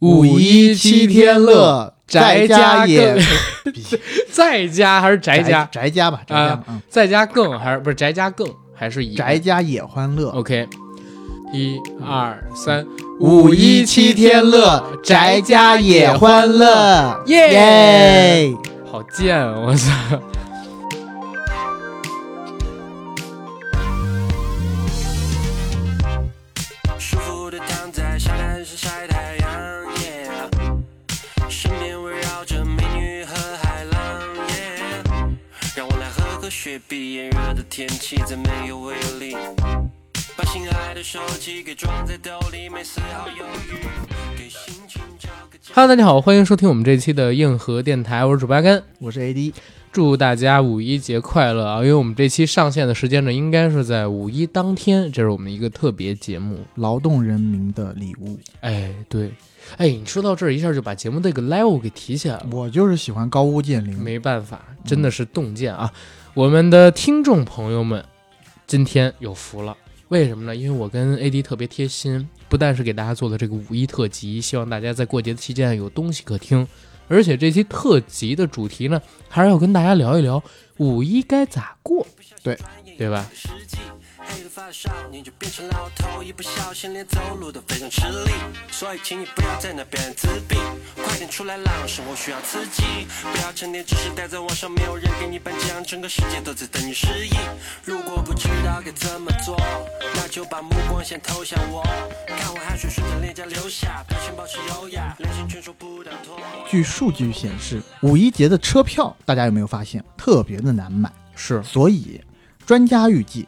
五一七天乐，宅家也 在家还是宅家？宅家吧，宅家在家更还是不是宅家更还是一宅家也欢乐。？OK，一二三，五一七天乐，宅家也欢乐，耶耶！好贱啊！我操！炎热的天气再没有威力。把心爱的手机给装在兜里，没丝毫犹豫，给心情找个家。Hello，大家好，欢迎收听我们这期的硬核电台，我是主播阿甘。我是 AD，祝大家五一节快乐啊！因为我们这期上线的时间呢，应该是在五一当天，这是我们一个特别节目。劳动人民的礼物。哎，对，哎，你说到这儿，一下就把节目这个 level 给提起来了。我就是喜欢高屋建瓴，没办法，真的是洞见啊！我们的听众朋友们，今天有福了。为什么呢？因为我跟 AD 特别贴心，不但是给大家做了这个五一特辑，希望大家在过节的期间有东西可听，而且这期特辑的主题呢，还是要跟大家聊一聊五一该咋过，对对吧？黑头发的少年就变成老头，一不小心连走路都非常吃力。所以，请你不要在那边自闭，快点出来浪，生活需要刺激。不要成天只是待在网上，没有人给你颁奖，整个世界都在等你失忆。如果不知道该怎么做，那就把目光先投向我，看我汗水顺着脸颊流下，表情保持优雅，连线全说不当脱。据数据显示，五一节的车票大家有没有发现特别的难买？是，所以专家预计，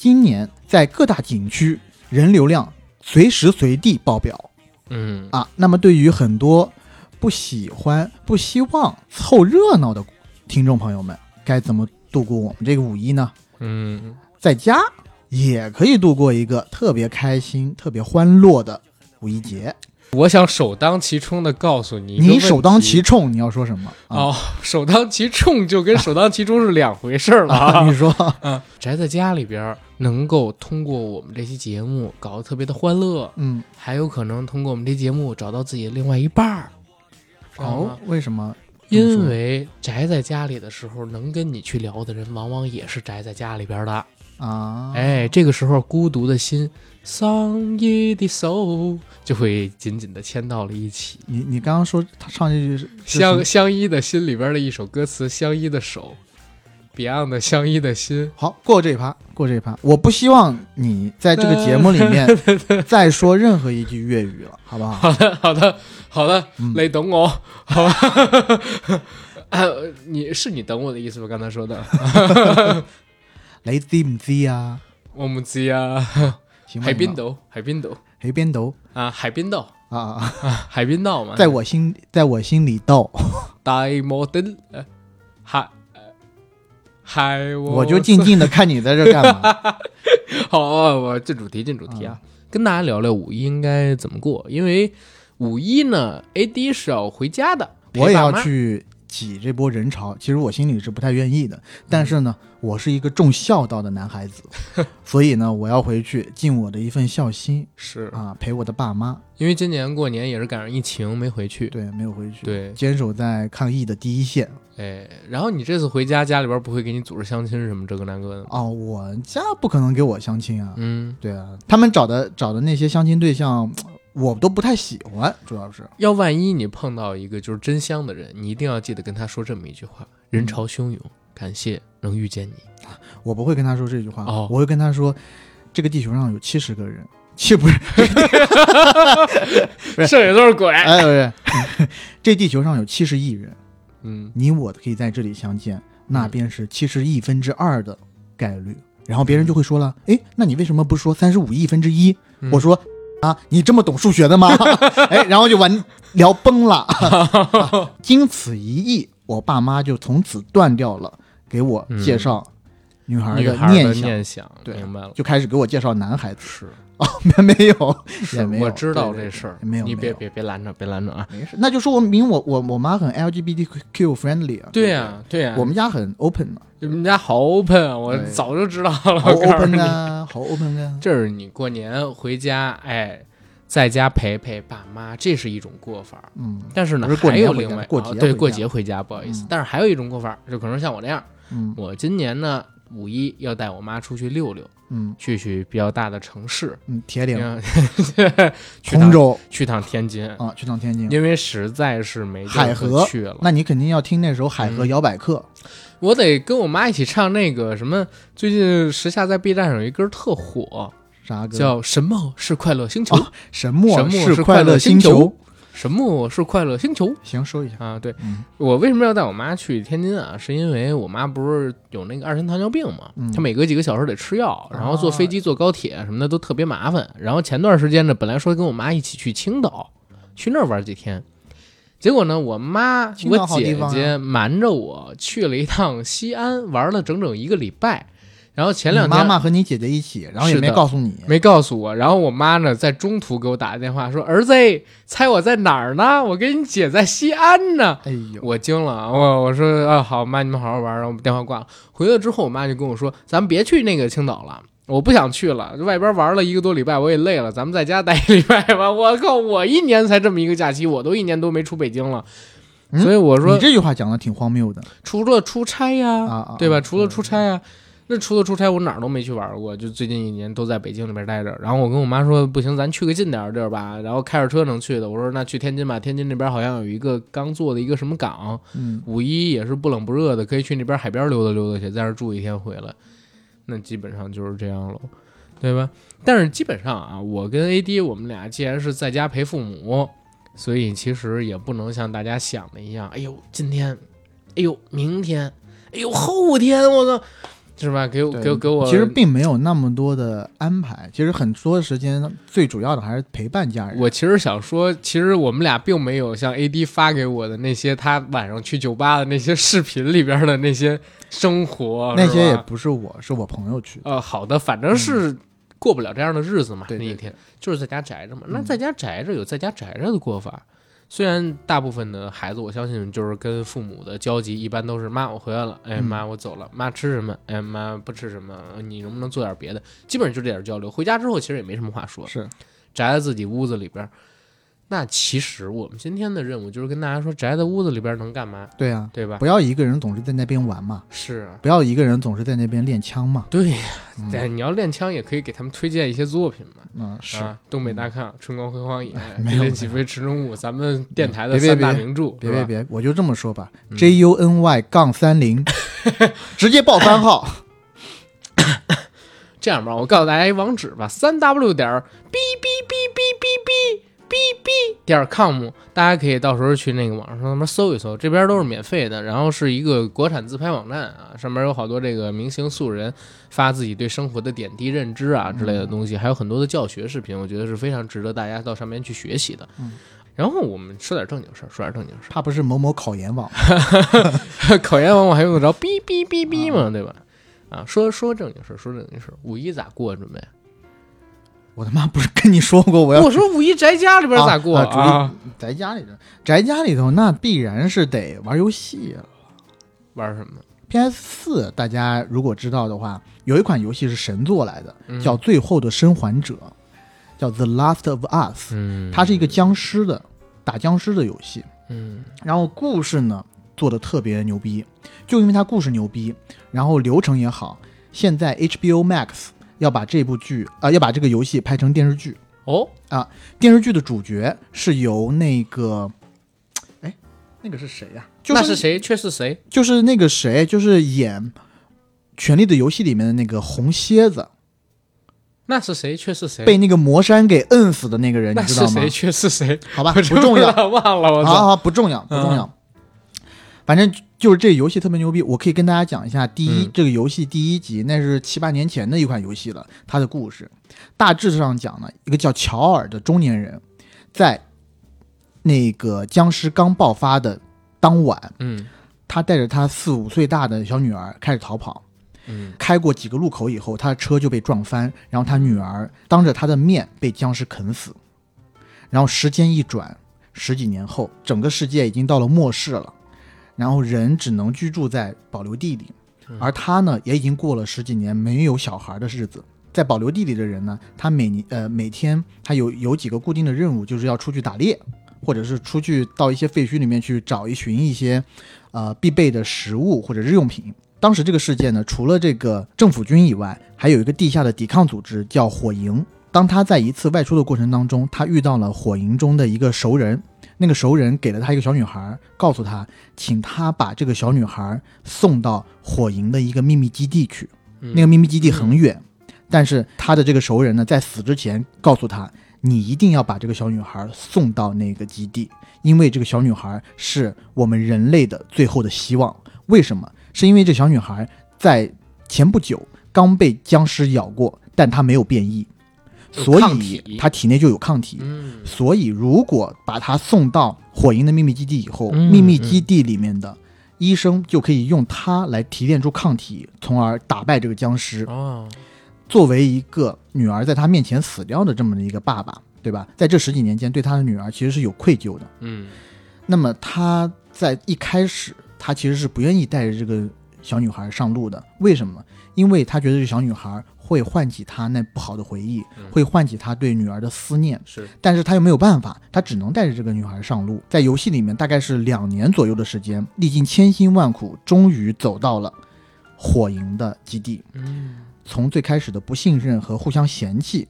今年在各大景区人流量随时随地爆表嗯，啊。那么对于很多不喜欢、不希望凑热闹的听众朋友们，该怎么度过我们这个五一呢？嗯，在家也可以度过一个特别开心、特别欢乐的五一节。我想首当其冲的告诉你你首当其冲，你要说什么？啊、哦，首当其冲就跟首当其冲是两回事儿了啊！你说，嗯，宅在家里边，能够通过我们这期节目搞得特别的欢乐，嗯，还有可能通过我们这节目找到自己的另外一半儿。哦吗，为什么？因为宅在家里的时候，能跟你去聊的人，往往也是宅在家里边的。啊，哎，这个时候孤独的心，丧意的手，就会紧紧的牵到了一起。你你刚刚说他唱这句是是相相依的心里边的一首歌词，相依的手，Beyond 的相依的心。好过这一趴，过这一趴。我不希望你在这个节目里面 再说任何一句粤语了，好不好？好的，好的，好的，嗯你懂我，好吧？啊，你是你懂我的意思吗？刚才说的，你 知唔知啊？我唔知啊。行吧海滨，岛，海滨岛。海边斗啊，海滨道啊啊，啊，海滨道嘛，在我心，在我心里斗，大摩登，呃海呃海我。我就静静的看你在这干嘛。好，我进主题，进主题啊，跟大家聊聊五一应该怎么过，因为五一呢，AD 是要回家的，我也要。去挤这波人潮，其实我心里是不太愿意的，但是呢，我是一个重孝道的男孩子，所以呢，我要回去尽我的一份孝心是啊，陪我的爸妈。因为今年过年也是赶上疫情没回去，对，没有回去，对坚守在抗疫的第一线。哎，然后你这次回家，家里边不会给你组织相亲什么这个那个的吗？哦，我家不可能给我相亲啊。嗯，对啊，他们找的找的那些相亲对象，我都不太喜欢，主要是。要万一你碰到一个就是真香的人，你一定要记得跟他说这么一句话：人潮汹涌，感谢能遇见你。我不会跟他说这句话，哦。我会跟他说，这个地球上有七十个人，七 不是，剩下都是鬼。哎，不是，这地球上有七十亿人，嗯，你我可以在这里相见，那便是七十亿分之二的概率。然后别人就会说了，哎，那你为什么不说三十五亿分之一？嗯。我说啊，你这么懂数学的吗？哎，然后就完聊崩了。啊 经此一役，我爸妈就从此断掉了给我介绍女孩的念想，念想，对明白了。就开始给我介绍男孩子。是哦，没没有，也没有，我知道这事儿，没有，你别别别拦着，别拦着啊！没事，那就说明我我我妈很 LGBTQ friendly 啊。对呀、对呀，我们家很 open 嘛，你们家好 open 啊，我早就知道了。好我 open 你，啊，好 open 啊。这是你过年回家，哎，在家陪陪爸妈，这是一种过法。嗯但是呢还有另外过节对过节回家，不好意思。嗯但是还有一种过法，就可能像我这样，嗯我今年呢五一要带我妈出去溜溜，嗯去去比较大的城市，嗯，铁岭、嗯 去州去趟天津，啊，去趟天津。因为实在是没海河去了。那你肯定要听那首《海河嗯摇摆客我得跟我妈一起唱那个什么，最近时下在 B 站上有一歌特火，》啥歌？叫《什么是快乐星球》哦神墨神墨是快快乐星星球什么是快乐星球行，说一下。啊？对嗯我为什么要带我妈去天津啊？是因为我妈不是有那个二型糖尿病嘛，嗯她每隔几个小时得吃药，然后坐飞机、坐高铁什么的都特别麻烦。然后前段时间呢，本来说跟我妈一起去青岛，去那儿玩几天。结果呢，我妈我姐姐瞒着我去了一趟西安，玩了整整一个礼拜。然后前两天妈妈和你姐姐一起，然后也没告诉你。没告诉我，然后我妈呢在中途给我打个电话说：“儿子，猜我在哪儿呢？我跟你姐在西安呢。”哎呦，我惊了，我我说啊好，妈你们好好玩，然后电话挂了。回来之后，我妈就跟我说，咱们别去那个青岛了，我不想去了，外边玩了一个多礼拜，我也累了，咱们在家待一礼拜吧。我靠，我一年才这么一个假期，我都一年多没出北京了，嗯所以我说你这句话讲的挺荒谬的除了出差呀，啊啊，对吧？啊除了出差呀。那除了出差，我哪儿都没去玩过，就最近一年都在北京里边待着。然后我跟我妈说，不行，咱去个近点儿的地儿吧。然后开着车能去的，我说那去天津吧。天津那边好像有一个刚做的一个什么港，嗯，五一也是不冷不热的，可以去那边海边溜达溜达去，在那儿住一天回来。那基本上就是这样了，对吧？但是基本上啊，我跟 AD 我们俩既然是在家陪父母，所以其实也不能像大家想的一样，哎呦，今天，哎呦，明天，哎呦，后天，我操，是吧？给我给我给我，其实并没有那么多的安排，其实很多时间最主要的还是陪伴家人。我其实想说，其实我们俩并没有像 AD 发给我的那些他晚上去酒吧的那些视频里边的那些生活，那些也不是我，是我朋友去的。呃，好的，反正是过不了这样的日子嘛。那一天就是在家宅着嘛。那嗯在家宅着有在家宅着的过法。虽然大部分的孩子，我相信就是跟父母的交集一般都是妈我回来了，哎嗯妈我走了，妈吃什么？哎妈不吃什么？你能不能做点别的？基本上就这点交流。回家之后其实也没什么话说，是，宅在自己屋子里边儿。那其实我们今天的任务就是跟大家说，宅在屋子里边能干嘛，对啊，对吧？不要一个人总是在那边玩嘛，是啊，不要一个人总是在那边练枪嘛。对呀。嗯对，你要练枪也可以给他们推荐一些作品嘛。嗯，是，啊，东北大炕、春光辉煌野、没有一林起飞、池中物，咱们电台的三大名著，别别别，我就这么说吧嗯，J U N Y 杠三零，直接报番号。这样吧，我告诉大家一网址吧，三 w 点儿 b b b b b b b b 点 com，大家可以到时候去那个网上上面搜一搜，这边都是免费的，然后是一个国产自拍网站啊，上面有好多这个明星素人发自己对生活的点滴认知啊之类的东西，还有很多的教学视频，我觉得是非常值得大家到上面去学习的。嗯然后我们说点正经事儿，说点正经事儿。怕不是某某考研网？考研网我还用得着哔哔哔哔吗？对吧？啊，说说正经事儿，说正经事儿。五一咋过？准备？我他妈不是跟你说过我要我说五一宅家里边咋过啊啊啊？宅家里头，宅家里头那必然是得玩游戏了。玩什么？PS 四，大家如果知道的话，有一款游戏是神作来的，嗯叫《最后的生还者》，叫《The Last of Us》，嗯，它是一个僵尸的打僵尸的游戏。嗯然后故事呢做的特别牛逼，就因为它故事牛逼，然后流程也好，现在 HBO Max 要把这部剧啊、要把这个游戏拍成电视剧。哦啊，电视剧的主角是由那个，哎，那个是谁呀、就是那是谁？却是谁？就是那个谁，就是演《权力的游戏》里面的那个红蝎子，那是谁？却是谁？被那个魔山给摁死的那个人，你知道吗是谁？？却是谁？好吧，不重要，，忘了。我操！好好好，不重要，不重要。反正就是这个游戏特别牛逼，我可以跟大家讲一下。第一，嗯这个游戏第一集那是七八年前的一款游戏了，它的故事大致上讲呢，一个叫乔尔的中年人，在那个僵尸刚爆发的当晚，嗯他带着他四五岁大的小女儿开始逃跑。嗯开过几个路口以后，他的车就被撞翻，然后他女儿当着他的面被僵尸啃死。然后时间一转，十几年后，整个世界已经到了末世了，然后人只能居住在保留地里，而他呢，也已经过了十几年没有小孩的日子。在保留地里的人呢，他每年呃每天他有有几个固定的任务，就是要出去打猎，或者是出去到一些废墟里面去找一寻一些呃必备的食物或者日用品。当时这个事件呢，除了这个政府军以外，还有一个地下的抵抗组织叫火营。当他在一次外出的过程当中，他遇到了火营中的一个熟人，那个熟人给了他一个小女孩，告诉他，请他把这个小女孩送到火营的一个秘密基地去。嗯那个秘密基地很远，但是他的这个熟人呢，在死之前告诉他，你一定要把这个小女孩送到那个基地，因为这个小女孩是我们人类的最后的希望。为什么？是因为这小女孩在前不久刚被僵尸咬过，但她没有变异，有所以他体内就有抗体。嗯所以，如果把他送到火营的秘密基地以后，嗯秘密基地里面的医生就可以用它来提炼出抗体，从而打败这个僵尸。哦，作为一个女儿在他面前死掉的这么的一个爸爸，对吧？在这十几年间，对他的女儿其实是有愧疚的。嗯那么他在一开始，他其实是不愿意带着这个小女孩上路的。为什么？因为他觉得这小女孩会唤起他那不好的回忆，嗯会唤起他对女儿的思念。是但是他又没有办法，他只能带着这个女孩上路。在游戏里面，大概是两年左右的时间，历尽千辛万苦，终于走到了火营的基地。嗯从最开始的不信任和互相嫌弃，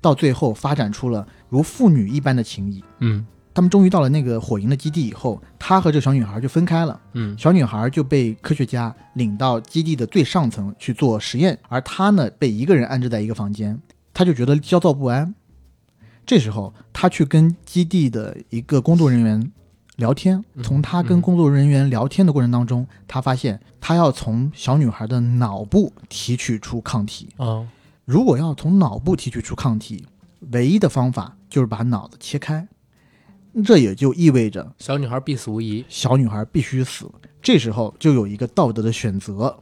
到最后发展出了如父女一般的情谊。嗯他们终于到了那个火营的基地以后，他和这小女孩就分开了。嗯小女孩就被科学家领到基地的最上层去做实验，而他呢被一个人安置在一个房间，他就觉得焦躁不安。这时候，他去跟基地的一个工作人员聊天，嗯从他跟工作人员聊天的过程当中，他发现他要从小女孩的脑部提取出抗体。哦如果要从脑部提取出抗体，唯一的方法就是把脑子切开，这也就意味着小女孩必死无疑。小女孩必须死。这时候就有一个道德的选择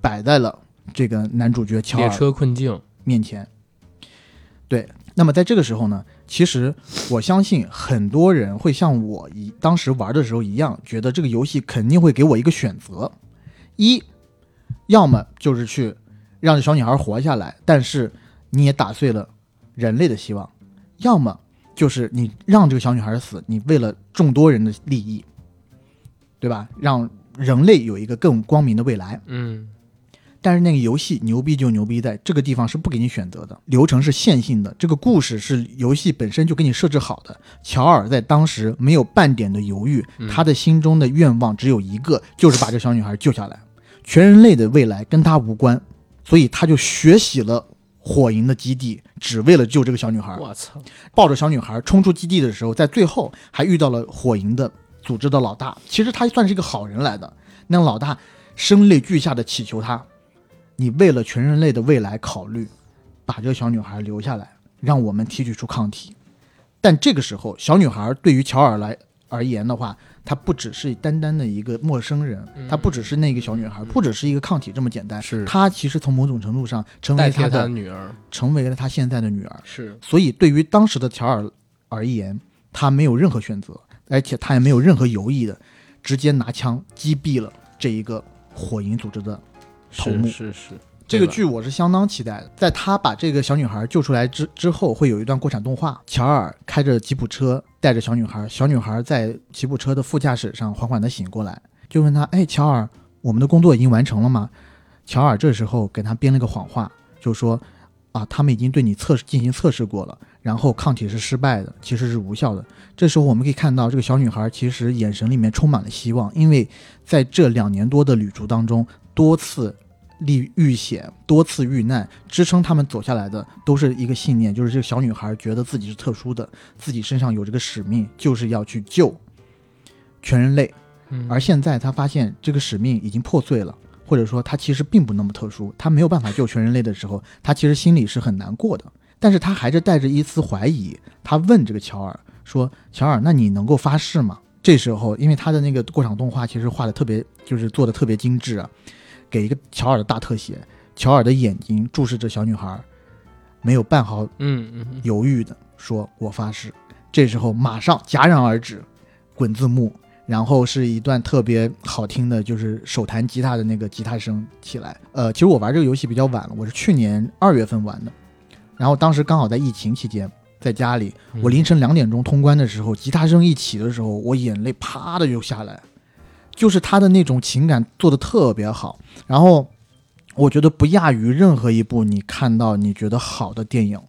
摆在了这个男主角乔列车困境。面前。对，那么在这个时候呢，其实我相信很多人会像我一当时玩的时候一样，觉得这个游戏肯定会给我一个选择：一，要么就是去让这小女孩活下来，但是你也打碎了人类的希望；要么就是你让这个小女孩死，你为了众多人的利益，对吧？让人类有一个更光明的未来。嗯但是那个游戏牛逼就牛逼在这个地方是不给你选择的，流程是线性的，这个故事是游戏本身就给你设置好的。乔尔在当时没有半点的犹豫，嗯他的心中的愿望只有一个，就是把这小女孩救下来。全人类的未来跟他无关，所以他就学习了火营的基地，只为了救这个小女孩。我操！抱着小女孩冲出基地的时候，在最后还遇到了火营的组织的老大。其实他算是一个好人来的。那老大声泪俱下的祈求他：“你为了全人类的未来考虑，把这个小女孩留下来，让我们提取出抗体。”但这个时候，小女孩对于乔尔来而言的话，她不只是单单的一个陌生人，她不只是那个小女孩，不只是一个抗体这么简单。是她其实从某种程度上成为他的的女儿成为了他现在的女儿。是所以对于当时的乔尔而言，他没有任何选择，而且他也没有任何犹豫的，直接拿枪击毙了这一个火影组织的头目是是是，这个剧我是相当期待的，在他把这个小女孩救出来之之后，会有一段过场动画。乔尔开着吉普车带着小女孩，小女孩在吉普车的副驾驶上缓缓地醒过来，就问他：“哎，乔尔，我们的工作已经完成了吗？”乔尔这时候给他编了个谎话，就说：“啊，他们已经对你测试进行测试过了，然后抗体是失败的，其实是无效的。”这时候我们可以看到，这个小女孩其实眼神里面充满了希望，因为在这两年多的旅途当中，多次历遇险，多次遇难，支撑他们走下来的都是一个信念，就是这个小女孩觉得自己是特殊的，自己身上有这个使命，就是要去救全人类。嗯而现在她发现这个使命已经破碎了，或者说她其实并不那么特殊，她没有办法救全人类的时候，她其实心里是很难过的。但是她还是带着一丝怀疑，她问这个乔尔说：“乔尔，那你能够发誓吗？”这时候，因为他的那个过场动画其实画的特别，就是做的特别精致啊，给一个乔尔的大特写，乔尔的眼睛注视着小女孩，没有半毫嗯嗯嗯，犹豫的说：“我发誓。”这时候马上戛然而止，滚字幕，然后是一段特别好听的，就是手弹吉他的那个吉他声起来。呃，其实我玩这个游戏比较晚了，我是去年二月份玩的，然后当时刚好在疫情期间，在家里，嗯我凌晨两点钟通关的时候，吉他声一起的时候，我眼泪啪的就下来，就是他的那种情感做的特别好，然后我觉得不亚于任何一部你看到你觉得好的电影，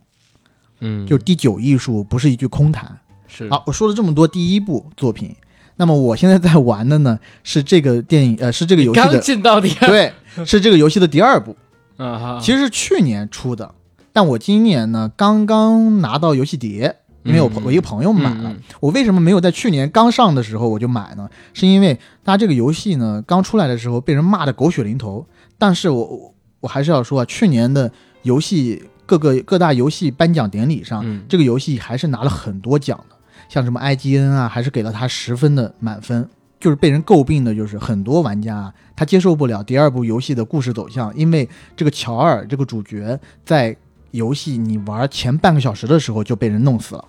嗯，就第九艺术不是一句空谈。是。好，我说了这么多第一部作品，那么我现在在玩的呢是这个电影，呃，是这个游戏刚的，进到底 对，是这个游戏的第二部，啊哈，其实是去年出的，但我今年呢刚刚拿到游戏碟，因为我我一个朋友买了。我为什么没有在去年刚上的时候我就买呢？是因为它这个游戏呢刚出来的时候被人骂的狗血淋头，但是我我我还是要说啊，去年的游戏各个各大游戏颁奖典礼上，嗯这个游戏还是拿了很多奖的，像什么 IGN 啊，还是给了它十分的满分。就是被人诟病的，就是很多玩家啊他接受不了第二部游戏的故事走向，因为这个乔尔这个主角在游戏你玩前半个小时的时候就被人弄死了。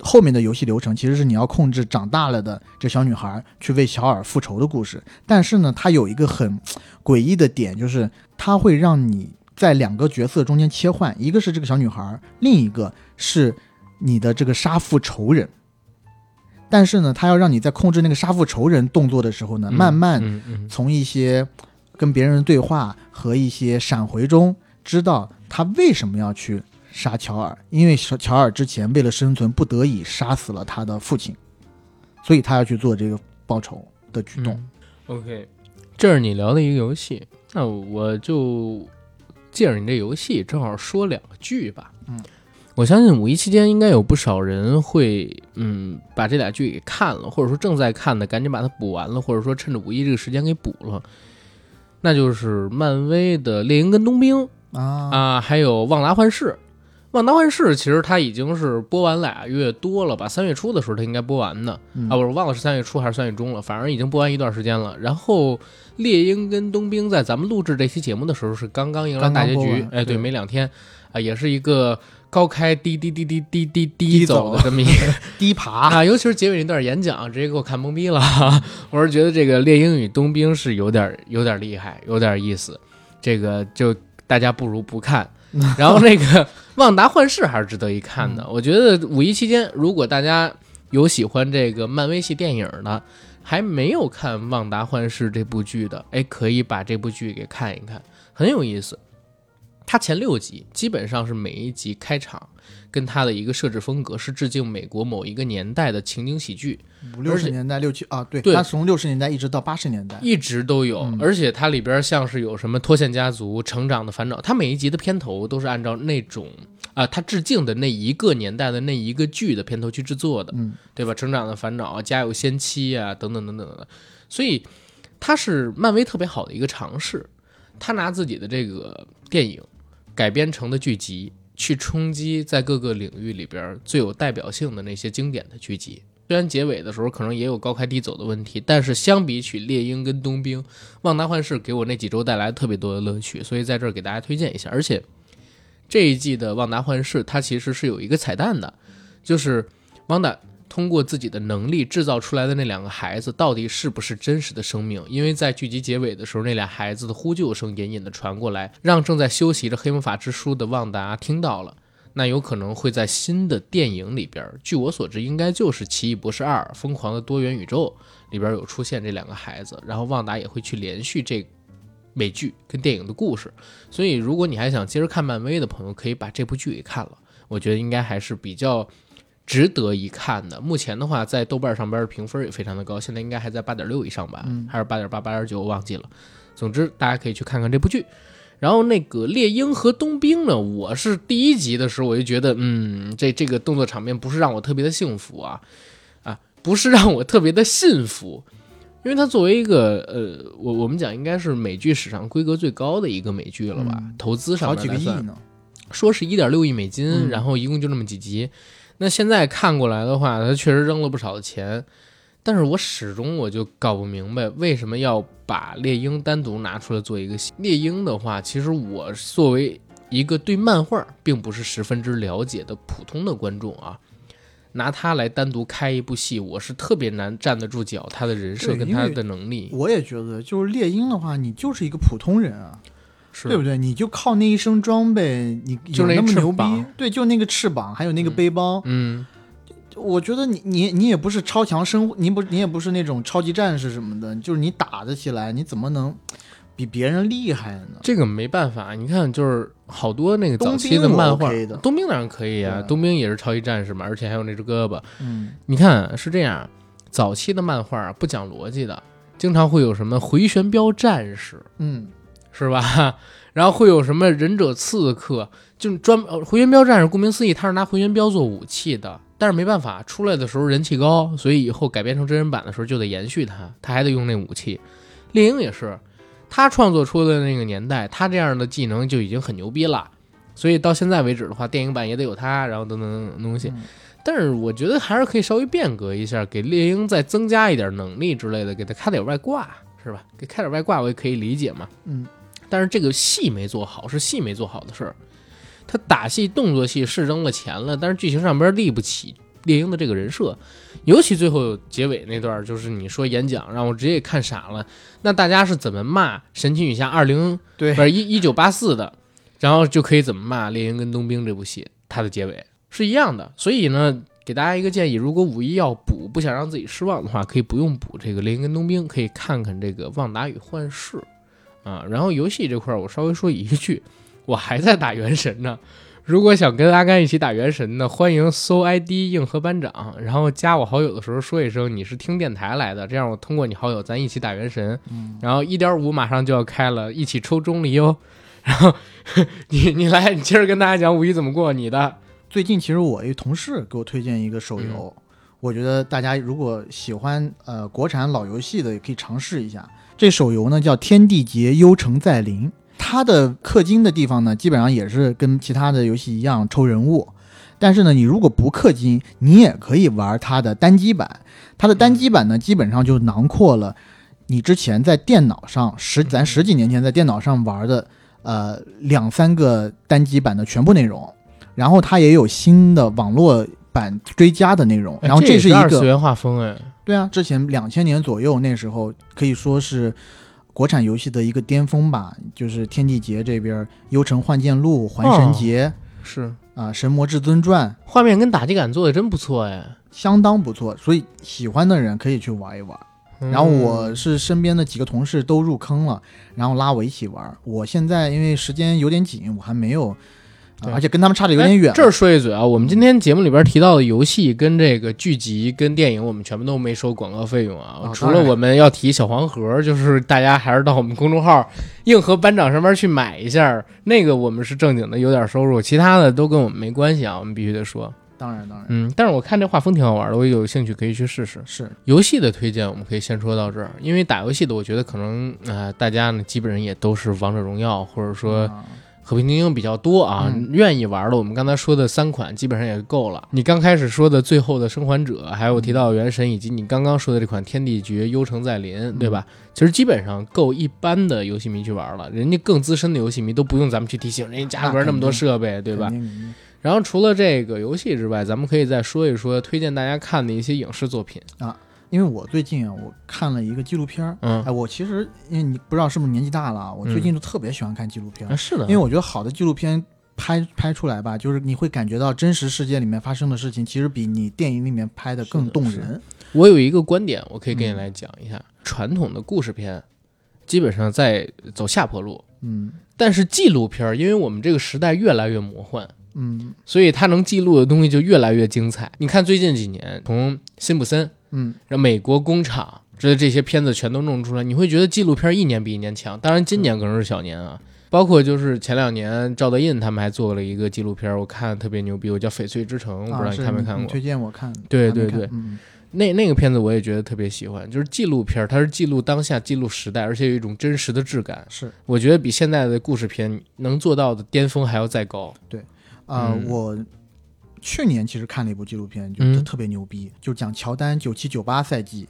后面的游戏流程其实是你要控制长大了的这小女孩去为小尔复仇的故事，但是呢，它有一个很诡异的点，就是它会让你在两个角色中间切换，一个是这个小女孩，另一个是你的这个杀父仇人。但是呢，它要让你在控制那个杀父仇人动作的时候呢，嗯慢慢从一些跟别人的对话和一些闪回中，知道他为什么要去杀乔尔，因为乔乔尔之前为了生存，不得已杀死了他的父亲，所以他要去做这个报仇的举动。嗯 OK，这是你聊的一个游戏，那我就借着你这游戏，正好说两个剧吧。嗯，我相信五一期间应该有不少人会，嗯，把这俩剧给看了，或者说正在看的，赶紧把它补完了，或者说趁着五一这个时间给补了。那就是漫威的《猎鹰》跟《冬兵》啊！还有《旺达幻视》，《旺达幻视》其实它已经是播完俩月多了吧？三月初的时候它应该播完的啊，不是忘了是三月初还是三月中了？反正已经播完一段时间了。然后《猎鹰》跟《冬兵》在咱们录制这期节目的时候是刚刚迎来大结局，哎，对，没两天啊，也是一个高开低低低低低低低走的这么一 低爬啊，尤其是结尾那段演讲，直接给我看懵逼了。我是觉得这个《猎鹰》与《冬兵》是有点有点厉害，有点意思，这个就。大家不如不看。然后那个旺达幻视还是值得一看的。我觉得五一期间，如果大家有喜欢这个漫威系电影的，还没有看《旺达幻视》这部剧的，哎，可以把这部剧给看一看，很有意思。它前六集基本上是每一集开场跟它的一个设置风格是致敬美国某一个年代的情景喜剧，五六十年代六七啊，对，对他从六十年代一直到八十年代，一直都有，嗯而且它里边像是有什么脱线家族、成长的烦恼，它每一集的片头都是按照那种啊，它致敬的那一个年代的那一个剧的片头去制作的，嗯，对吧？成长的烦恼、家有仙妻啊，等等等等的，所以它是漫威特别好的一个尝试，他拿自己的这个电影改编成的剧集，去冲击在各个领域里边最有代表性的那些经典的剧集。虽然结尾的时候可能也有高开低走的问题，但是相比起猎鹰跟冬兵，旺达幻视给我那几周带来特别多的乐趣，所以在这儿给大家推荐一下。而且这一季的旺达幻视，它其实是有一个彩蛋的，就是旺达通过自己的能力制造出来的那两个孩子，到底是不是真实的生命？因为在剧集结尾的时候，那俩孩子的呼救声隐隐的传过来，让正在修习着黑魔法之书的旺达听到了。那有可能会在新的电影里边，据我所知，应该就是《奇异博士二：疯狂的多元宇宙》里边有出现这两个孩子，然后旺达也会去连续这美剧跟电影的故事。所以，如果你还想接着看漫威的朋友，可以把这部剧给看了，我觉得应该还是比较值得一看的。目前的话，在豆瓣上边的评分也非常的高，现在应该还在八点六以上吧，还是八点八、八点九，我忘记了。总之，大家可以去看看这部剧。然后那个猎鹰和冬兵呢，我是第一集的时候我就觉得，嗯，这这个动作场面不是让我特别的幸福啊，啊，不是让我特别的信服，因为它作为一个呃，我我们讲应该是美剧史上规格最高的一个美剧了吧，嗯投资上好几个亿呢。说是一点六亿美金，嗯然后一共就那么几集。那现在看过来的话，他确实扔了不少的钱，但是我始终我就搞不明白为什么要把猎鹰单独拿出来做一个戏。猎鹰的话，其实我作为一个对漫画并不是十分之了解的普通的观众啊，拿他来单独开一部戏，我是特别难站得住脚，他的人设跟他的能力我也觉得，就是猎鹰的话，你就是一个普通人啊，对不对？你就靠那一身装备，你有就那么牛逼？对，就那个翅膀，还有那个背包，嗯，我觉得你你你也不是超强生，你不你也不是那种超级战士什么的，就是你打得起来，你怎么能比别人厉害呢？这个没办法，你看就是好多那个早期的漫画冬兵当然可以啊，对冬兵也是超级战士嘛，而且还有那只胳膊。嗯，你看是这样，早期的漫画不讲逻辑的，经常会有什么回旋镖战士，嗯，是吧？然后会有什么忍者刺客，就专呃回旋镖战士，顾名思义，他是拿回旋镖做武器的。但是没办法，出来的时候人气高，所以以后改编成真人版的时候就得延续它，他还得用那武器。猎鹰也是，他创作出的那个年代，他这样的技能就已经很牛逼了，所以到现在为止的话，电影版也得有他，然后等等等等东西。但是我觉得还是可以稍微变革一下，给猎鹰再增加一点能力之类的，给他开点外挂，是吧？给开点外挂我也可以理解嘛。嗯，但是这个戏没做好，是戏没做好的事儿。他打戏、动作戏是扔了钱了，但是剧情上边立不起猎鹰的这个人设，尤其最后结尾那段，就是你说演讲让我直接给看傻了。那大家是怎么骂《神奇女侠》二零对不是一一九八四的，然后就可以怎么骂《猎鹰跟冬兵》这部戏，它的结尾是一样的。所以呢，给大家一个建议：如果五一要补，不想让自己失望的话，可以不用补这个《猎鹰跟冬兵》，可以看看这个《旺达与幻视》啊。然后游戏这块儿，我稍微说一句，我还在打原神呢。如果想跟阿甘一起打原神的，欢迎搜 ID 硬核班长，然后加我好友的时候说一声你是听电台来的，这样我通过你好友咱一起打原神。嗯然后一点五马上就要开了，一起抽钟离哦。然后你你来，你接着跟大家讲五一怎么过你的。最近其实我一同事给我推荐一个手游，嗯我觉得大家如果喜欢呃国产老游戏的，也可以尝试一下。这手游呢叫《天地劫幽城再临》，它的氪金的地方呢，基本上也是跟其他的游戏一样抽人物。但是呢，你如果不氪金，你也可以玩它的单机版。它的单机版呢，基本上就囊括了你之前在电脑上十咱十几年前在电脑上玩的呃两三个单机版的全部内容。然后它也有新的网络版追加的内容，然后哎这是一个二次元画风哎，对啊，之前两千年左右那时候可以说是国产游戏的一个巅峰吧，就是《天地劫》这边，《幽城幻剑录》《还神劫》是啊，《神魔至尊传》画面跟打击感做的真不错哎。相当不错，所以喜欢的人可以去玩一玩。然后我是身边的几个同事都入坑了，然后拉我一起玩。我现在因为时间有点紧，我还没有，啊而且跟他们差的有点远。这儿说一嘴啊，我们今天节目里边提到的游戏跟这个剧集跟电影，我们全部都没收广告费用啊。除了我们要提小黄盒，就是大家还是到我们公众号“硬核班长”上面去买一下，那个我们是正经的有点收入，其他的都跟我们没关系啊。我们必须得说，当然当然、嗯，但是我看这画风挺好玩的，我有兴趣可以去试试。是游戏的推荐我们可以先说到这儿，因为打游戏的，我觉得可能啊、呃大家呢基本上也都是王者荣耀或者说啊和平精英比较多啊，嗯愿意玩的，我们刚才说的三款基本上也够了。你刚开始说的《最后的生还者》，还有提到《原神》，以及你刚刚说的这款《天地绝：幽城再临》，对吧？其实基本上够一般的游戏迷去玩了，人家更资深的游戏迷都不用咱们去提醒，人家家里边那么多设备，对吧？然后除了这个游戏之外，咱们可以再说一说推荐大家看的一些影视作品。因为我最近啊，我看了一个纪录片儿。嗯哎，，我其实因为你不知道是不是年纪大了啊，我最近就特别喜欢看纪录片是的，因为我觉得好的纪录片拍拍出来吧，就是你会感觉到真实世界里面发生的事情，其实比你电影里面拍的更动人。我有一个观点，我可以跟你嗯来讲一下。传统的故事片基本上在走下坡路，嗯但是纪录片儿，因为我们这个时代越来越魔幻，嗯所以它能记录的东西就越来越精彩。你看最近几年，从辛普森、嗯，让美国工厂这这些片子全都弄出来，你会觉得纪录片一年比一年强。当然，今年可能是小年啊。包括就是前两年赵德胤他们还做了一个纪录片儿，我看特别牛逼，我叫《翡翠之城》，我不知道啊，你看没看过。推荐我看，对对对嗯那那个片子我也觉得特别喜欢，就是纪录片儿，它是记录当下、记录时代，而且有一种真实的质感。是我觉得比现在的故事片能做到的巅峰还要再高。对啊，嗯我去年其实看了一部纪录片，就嗯。特别牛逼，就讲乔丹九七九八赛季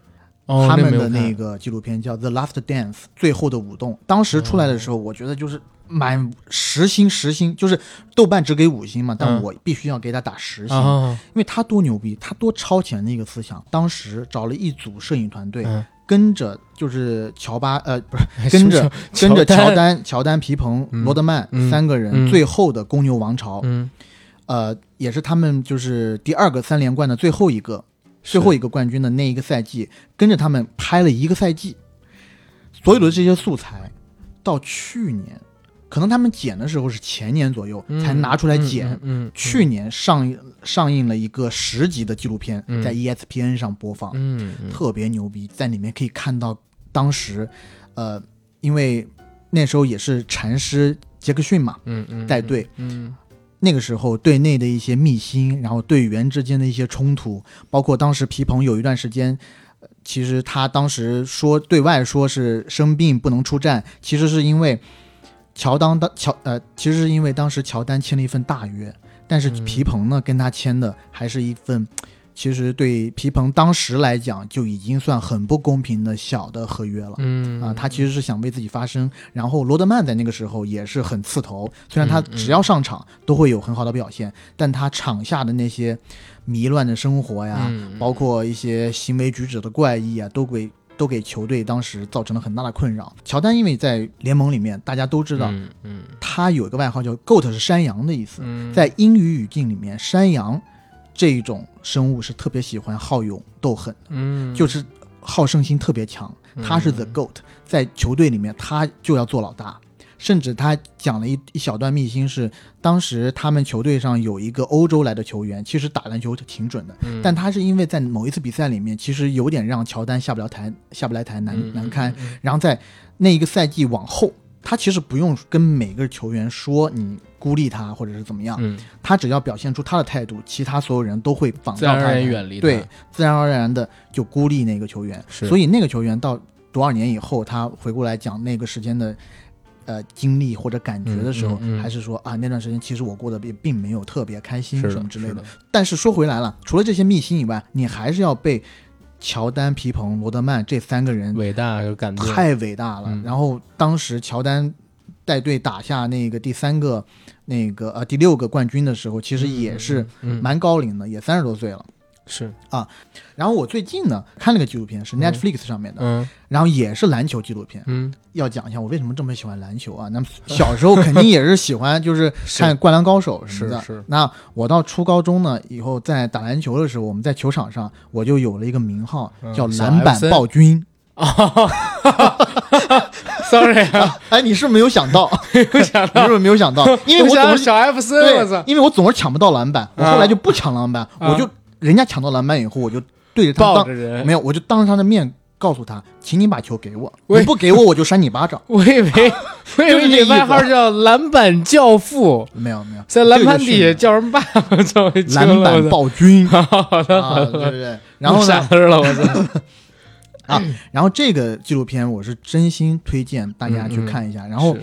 哦，他们的那个纪录片叫《The Last Dance》最后的舞动。当时出来的时候，我觉得就是满十星十星，就是豆瓣只给五星嘛，但嗯。我必须要给他打十星，啊，因为他多牛逼，他多超前的一个思想。当时找了一组摄影团队，嗯。跟着就是乔巴呃不是哎跟着跟着乔乔丹，乔丹、皮蓬、嗯。罗德曼、嗯。三个人，嗯。最后的公牛王朝，嗯，呃，也是他们就是第二个三连冠的最后一个最后一个冠军的那一个赛季，跟着他们拍了一个赛季，所有的这些素材到去年，可能他们剪的时候是前年左右、嗯才拿出来剪。嗯，嗯，嗯去年上映上映了一个十集的纪录片，嗯。在 E ESPN 上播放，嗯嗯。特别牛逼，在里面可以看到当时，呃，因为那时候也是禅师杰克逊嘛，嗯嗯。带队，嗯那个时候队内的一些密心，然后队员之间的一些冲突，包括当时皮蓬有一段时间，其实他当时说对外说是生病不能出战，其实是因为乔当当乔呃，其实是因为当时乔丹签了一份大约，但是皮蓬呢跟他签的还是一份。其实对皮蓬当时来讲就已经算很不公平的小的合约了，嗯啊，他其实是想为自己发声。然后罗德曼在那个时候也是很刺头，虽然他只要上场都会有很好的表现，但他场下的那些迷乱的生活呀，嗯包括一些行为举止的怪异啊，都给都给球队当时造成了很大的困扰。乔丹因为在联盟里面，大家都知道、嗯嗯他有一个外号叫 “goat”，是山羊的意思。嗯，在英语语境里面，山羊这种生物是特别喜欢好勇斗狠的，嗯就是好胜心特别强。他是 the 嗯 goat，在球队里面他就要做老大。甚至他讲了一一小段秘辛是，当时他们球队上有一个欧洲来的球员，其实打篮球挺准的，嗯但他是因为在某一次比赛里面，其实有点让乔丹下不了台，下不来台难嗯难堪。然后在那一个赛季往后，他其实不用跟每个球员说你孤立他或者是怎么样，嗯他只要表现出他的态度，其他所有人都会仿自然而然照他对，自然而然的就孤立那个球员。所以那个球员到多少年以后，他回过来讲那个时间的。呃，经历或者感觉的时候，嗯嗯嗯还是说啊，那段时间其实我过得并并没有特别开心什么之类的是的。但是说回来了，除了这些秘辛以外，你还是要被乔丹、皮蓬、罗德曼这三个人伟大有感动，太伟大了。嗯然后当时乔丹带队打下那个第三个、那个呃第六个冠军的时候，其实也是蛮高龄的，也三十多岁了。是然后我最近呢看了个纪录片，是嗯 Netflix 上面的，嗯然后也是篮球纪录片。嗯要讲一下我为什么这么喜欢篮球啊？那么小时候肯定也是喜欢，就是 看《灌篮高手》什么的。是是那我到初高中呢，以后在打篮球的时候，我们在球场上我就有了一个名号，叫篮板暴君。啊，sorry 啊，哎，你是不是没有想到？没有想到你是不是没有想到？因为我总是小 FC，我对，，因为我总是抢不到篮板，我啊后来就不抢篮板，啊我就人家抢到篮板以后，我就对着他当抱着人没有，我就当着他的面告诉他，请你把球给我，喂你不给我我就扇你巴掌。我以为我以为你外号叫篮板教父，没有没有，在篮板底下叫什么爸爸？叫篮板暴君 好的啊，好的，对对对。然后呢，吓死了，我操！啊，然后这个纪录片我是真心推荐大家去看一下。然后是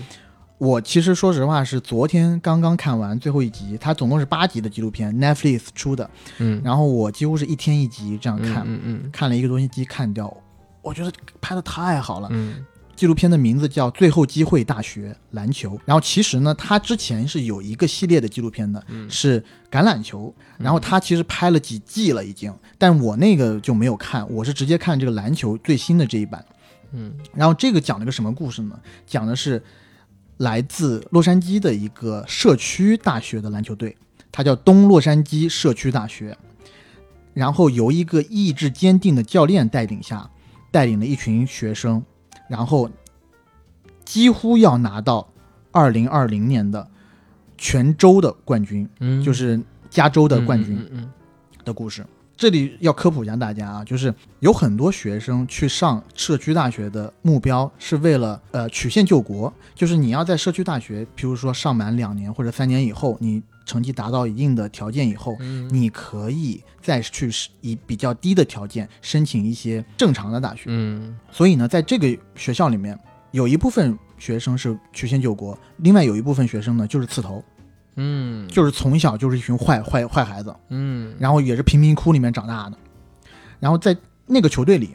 我其实说实话是昨天刚刚看完最后一集，它总共是八集的纪录片，Netflix 出的。嗯，然后我几乎是一天一集这样看，嗯嗯看了一个多星期看掉。我觉得拍的太好了。嗯纪录片的名字叫《最后机会大学篮球》。然后其实呢，它之前是有一个系列的纪录片的，嗯是橄榄球。然后它其实拍了几季了已经，但我那个就没有看，我是直接看这个篮球最新的这一版。嗯然后这个讲了个什么故事呢？讲的是来自洛杉矶的一个社区大学的篮球队，它叫东洛杉矶社区大学。然后由一个意志坚定的教练带领下，带领了一群学生，然后几乎要拿到二零二零年的全州的冠军，嗯，就是加州的冠军。的故事。这里要科普一下大家啊，就是有很多学生去上社区大学的目标是为了呃曲线救国，就是你要在社区大学，比如说上满两年或者三年以后，你成绩达到一定的条件以后，嗯。你可以再去以比较低的条件申请一些正常的大学。嗯。所以呢，在这个学校里面，有一部分学生是曲线救国，另外有一部分学生呢就是刺头，嗯，就是从小就是一群坏坏坏孩子。嗯然后也是贫民窟里面长大的。然后在那个球队里，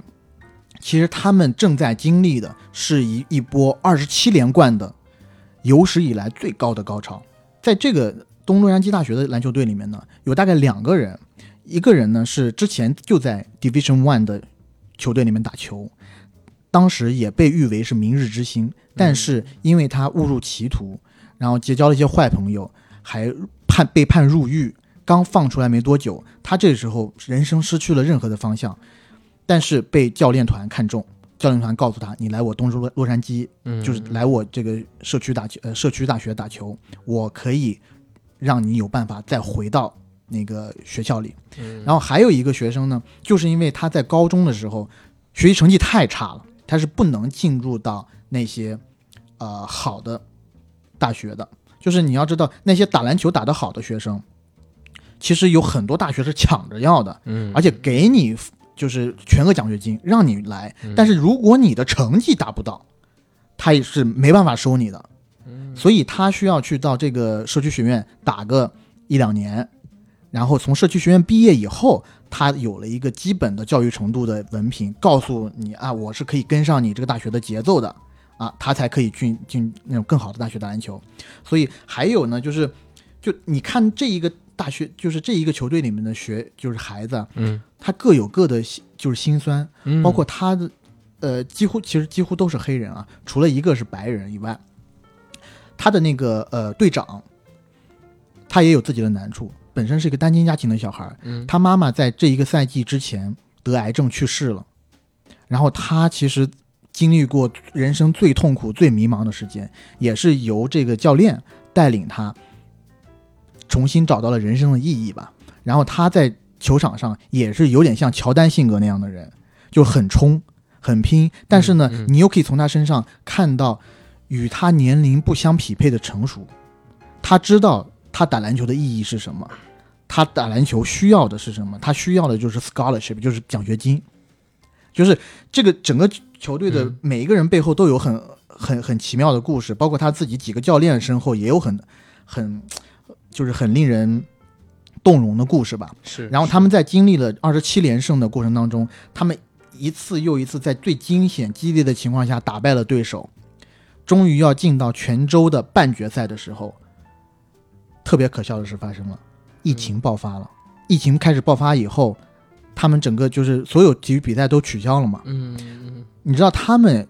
其实他们正在经历的是一一波二十七连冠的有史以来最高的高潮。在这个东洛杉矶大学的篮球队里面呢，有大概两个人，一个人呢是之前就在 Division One 的球队里面打球，当时也被誉为是明日之星，但是因为他误入歧途，然后结交了一些坏朋友，还判被判入狱。刚放出来没多久，他这时候人生失去了任何的方向，但是被教练团看中，教练团告诉他：“你来我东州洛洛杉矶，嗯，就是来我这个社区打球，呃，社区大学打球，我可以让你有办法再回到那个学校里。嗯，然后还有一个学生呢，就是因为他在高中的时候学习成绩太差了，他是不能进入到那些呃好的大学的。就是你要知道，那些打篮球打得好的学生，其实有很多大学是抢着要的，嗯，而且给你就是全额奖学金让你来，嗯但是如果你的成绩达不到，他也是没办法收你的，嗯。所以他需要去到这个社区学院打个一两年，然后从社区学院毕业以后，他有了一个基本的教育程度的文凭，告诉你啊，我是可以跟上你这个大学的节奏的啊，他才可以去进那种更好的大学打篮球。所以还有呢，就是就你看这一个大学，就是这一个球队里面的学就是孩子啊，嗯他各有各的辛就是心酸，嗯，包括他的呃，几乎其实几乎都是黑人啊，除了一个是白人以外，他的那个呃队长，他也有自己的难处，本身是一个单亲家庭的小孩，嗯他妈妈在这一个赛季之前得癌症去世了，然后他其实经历过人生最痛苦、最迷茫的时间，也是由这个教练带领他重新找到了人生的意义吧。然后他在球场上也是有点像乔丹性格那样的人，就很冲、很拼，但是呢，嗯嗯你又可以从他身上看到与他年龄不相匹配的成熟。他知道他打篮球的意义是什么，他打篮球需要的是什么？他需要的就是 scholarship，就是奖学金，就是这个整个球队的嗯每一个人背后都有很很很奇妙的故事，包括他自己几个教练身后也有很很就是很令人动容的故事吧。是，然后他们在经历了二十七连胜的过程当中，他们一次又一次在最惊险激烈的情况下打败了对手，终于要进到泉州的半决赛的时候，特别可笑的事发生了，疫情爆发了。疫情开始爆发以后，他们整个就是所有体育比赛都取消了嘛。嗯嗯你知道他们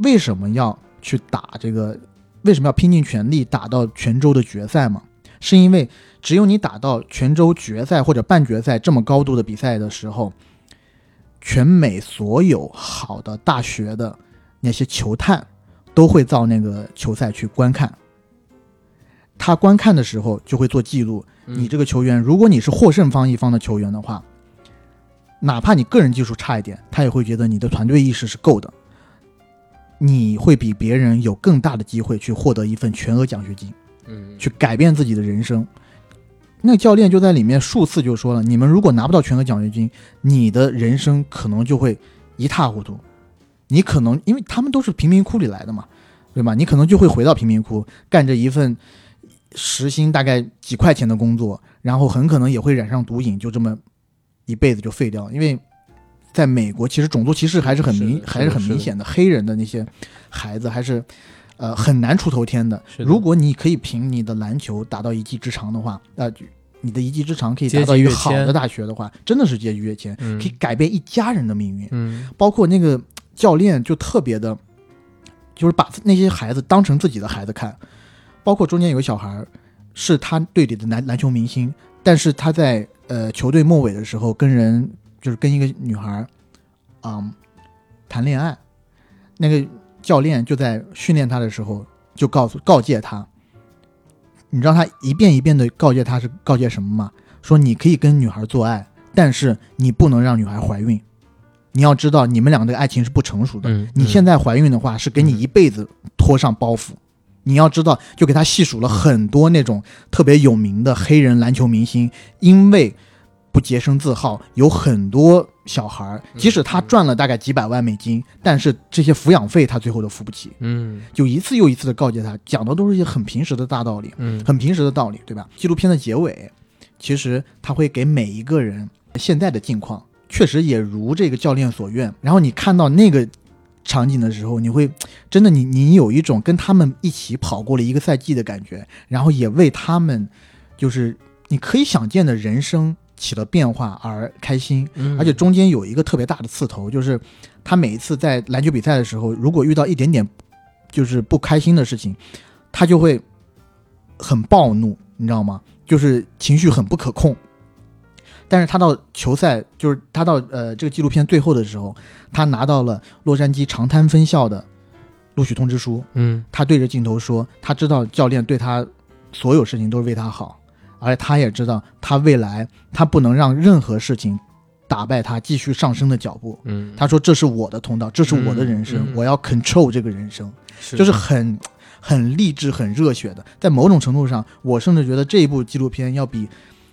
为什么要去打这个？为什么要拼尽全力打到泉州的决赛吗？是因为只有你打到泉州决赛或者半决赛这么高度的比赛的时候，全美所有好的大学的那些球探都会到那个球赛去观看。他观看的时候就会做记录，嗯，你这个球员，如果你是获胜方一方的球员的话，哪怕你个人技术差一点，他也会觉得你的团队意识是够的，你会比别人有更大的机会去获得一份全额奖学金，嗯去改变自己的人生。那教练就在里面数次就说了：你们如果拿不到全额奖学金，你的人生可能就会一塌糊涂。你可能因为他们都是贫民窟里来的嘛，对吧？你可能就会回到贫民窟，干着一份时薪大概几块钱的工作，然后很可能也会染上毒瘾，就这么一辈子就废掉了。因为在美国，其实种族歧视还是很明还是很明显的，黑人的那些孩子还是呃很难出头天的。的如果你可以凭你的篮球达到一技之长的话，呃，你的一技之长可以达到一个好的大学的话，真的是阶级跃迁，嗯可以改变一家人的命运。嗯包括那个教练就特别的，就是把那些孩子当成自己的孩子看。包括中间有个小孩儿是他队里的篮篮球明星，但是他在呃球队末尾的时候跟人就是跟一个女孩儿，嗯，谈恋爱。那个教练就在训练他的时候就告诉告诫他，你知道他一遍一遍的告诫他是告诫什么吗？说你可以跟女孩做爱，但是你不能让女孩怀孕。你要知道，你们两个的爱情是不成熟的。嗯，你现在怀孕的话，是给你一辈子拖上包袱。你要知道，就给他细数了很多那种特别有名的黑人篮球明星，因为不洁身自好，有很多小孩儿，即使他赚了大概几百万美金，但是这些抚养费他最后都付不起。嗯就一次又一次的告诫他，讲的都是一些很平时的大道理。嗯很平时的道理，对吧？纪录片的结尾，其实他会给每一个人现在的境况，确实也如这个教练所愿。然后你看到那个场景的时候，你会 真的你你有一种跟他们一起跑过了一个赛季的感觉，然后也为他们就是你可以想见的人生起了变化而开心。嗯而且中间有一个特别大的刺头，就是他每一次在篮球比赛的时候，如果遇到一点点就是不开心的事情，他就会很暴怒，你知道吗？就是情绪很不可控。但是他到球赛，就是他到呃这个纪录片最后的时候，他拿到了洛杉矶长滩分校的录取通知书。嗯他对着镜头说，他知道教练对他所有事情都是为他好，而且他也知道他未来他不能让任何事情打败他继续上升的脚步。嗯，他说：“这是我的通道，这是我的人生，嗯嗯我要 control 这个人生。”是就是很很励志、很热血的。在某种程度上，我甚至觉得这一部纪录片要比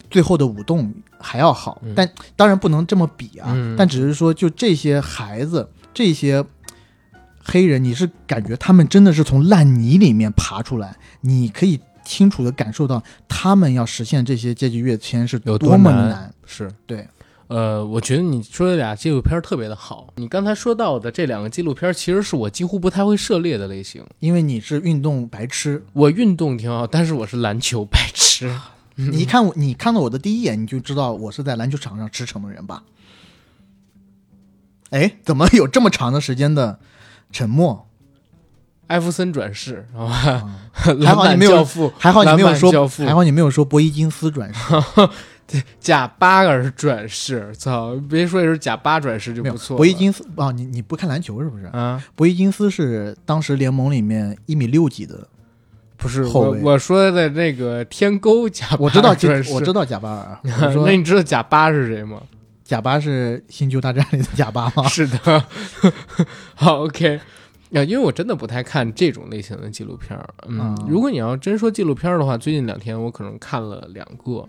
最后的舞动还要好。嗯但当然不能这么比啊，嗯但只是说，就这些孩子，这些黑人，你是感觉他们真的是从烂泥里面爬出来，你可以清楚的感受到他们要实现这些阶级跃迁是有多么难？难。是对，呃，我觉得你说的俩纪录片特别的好。你刚才说到的这两个纪录片，其实是我几乎不太会涉猎的类型。因为你是运动白痴，我运动挺好，但是我是篮球白痴。你一看我，你看到我的第一眼，你就知道我是在篮球场上驰骋的人吧？哎，怎么有这么长的时间的沉默？艾弗森转世，好吧？啊 还好你没有还好你没有说，还好你没有说博伊金斯转世，贾巴尔转世，操！别说也是贾巴转世就不错。博伊金斯啊，你你不看篮球是不是？啊，博伊金斯是当时联盟里面一米六几的，不是后卫我我说的那个天沟贾巴我知道我知道贾巴尔，我说那你知道贾巴是谁吗？贾巴是《星球大战》里的贾巴吗？是的，好，OK。啊，因为我真的不太看这种类型的纪录片儿。嗯，啊如果你要真说纪录片儿的话，最近两天我可能看了两个，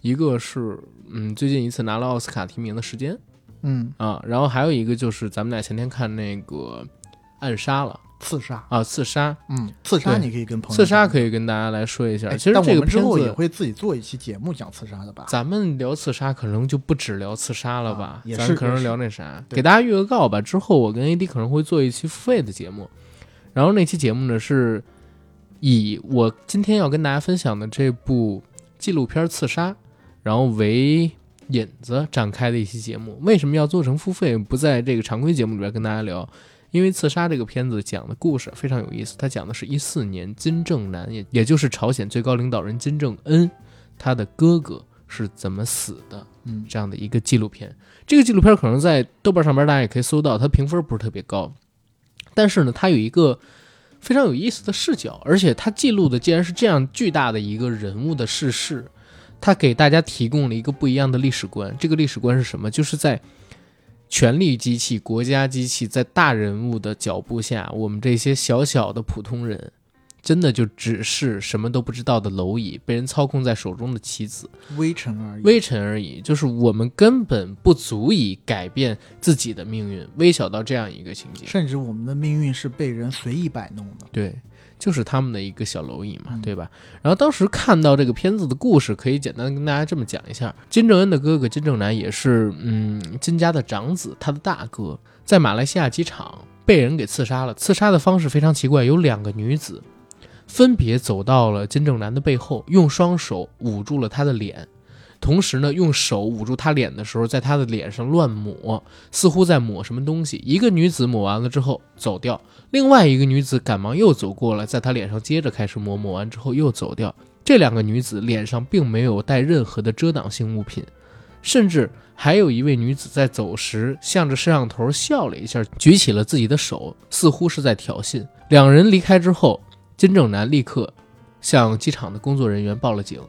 一个是嗯最近一次拿了奥斯卡提名的时间嗯，啊，然后还有一个就是咱们俩前天看那个暗杀了刺杀，啊，刺杀，嗯，刺杀你可以跟朋友刺杀可以跟大家来说一下。哎其实这个片子，后也会自己做一期节目讲刺杀的吧？咱们聊刺杀可能就不止聊刺杀了吧啊？也咱可能聊那啥，给大家预个告吧。之后我跟 AD 可能会做一期付费的节目，然后那期节目呢是以我今天要跟大家分享的这部纪录片《刺杀》，然后为引子展开的一期节目。为什么要做成付费，不在这个常规节目里边跟大家聊？因为《刺杀》这个片子讲的故事非常有意思，它讲的是一四年金正男，也也就是朝鲜最高领导人金正恩，他的哥哥是怎么死的嗯，这样的一个纪录片。这个纪录片可能在豆瓣上面大家也可以搜到，它评分不是特别高，但是呢，它有一个非常有意思的视角，而且它记录的既然是这样巨大的一个人物的逝世，它给大家提供了一个不一样的历史观。这个历史观是什么？就是在权力机器、国家机器在大人物的脚步下，我们这些小小的普通人，真的就只是什么都不知道的蝼蚁，被人操控在手中的棋子。微尘而已。微尘而已，就是我们根本不足以改变自己的命运，微小到这样一个情节。甚至我们的命运是被人随意摆弄的。对，就是他们的一个小蝼蚁嘛，嗯对吧？然后当时看到这个片子的故事，可以简单跟大家这么讲一下：金正恩的哥哥金正男也是，嗯，金家的长子，他的大哥，在马来西亚机场被人给刺杀了。刺杀的方式非常奇怪，有两个女子分别走到了金正男的背后，用双手捂住了他的脸。同时呢，用手捂住他脸的时候，在他的脸上乱抹，似乎在抹什么东西。一个女子抹完了之后走掉，另外一个女子赶忙又走过来，在他脸上接着开始抹，抹完之后又走掉。这两个女子脸上并没有带任何的遮挡性物品，甚至还有一位女子在走时向着摄像头笑了一下，举起了自己的手，似乎是在挑衅。两人离开之后，金正男立刻向机场的工作人员报了警。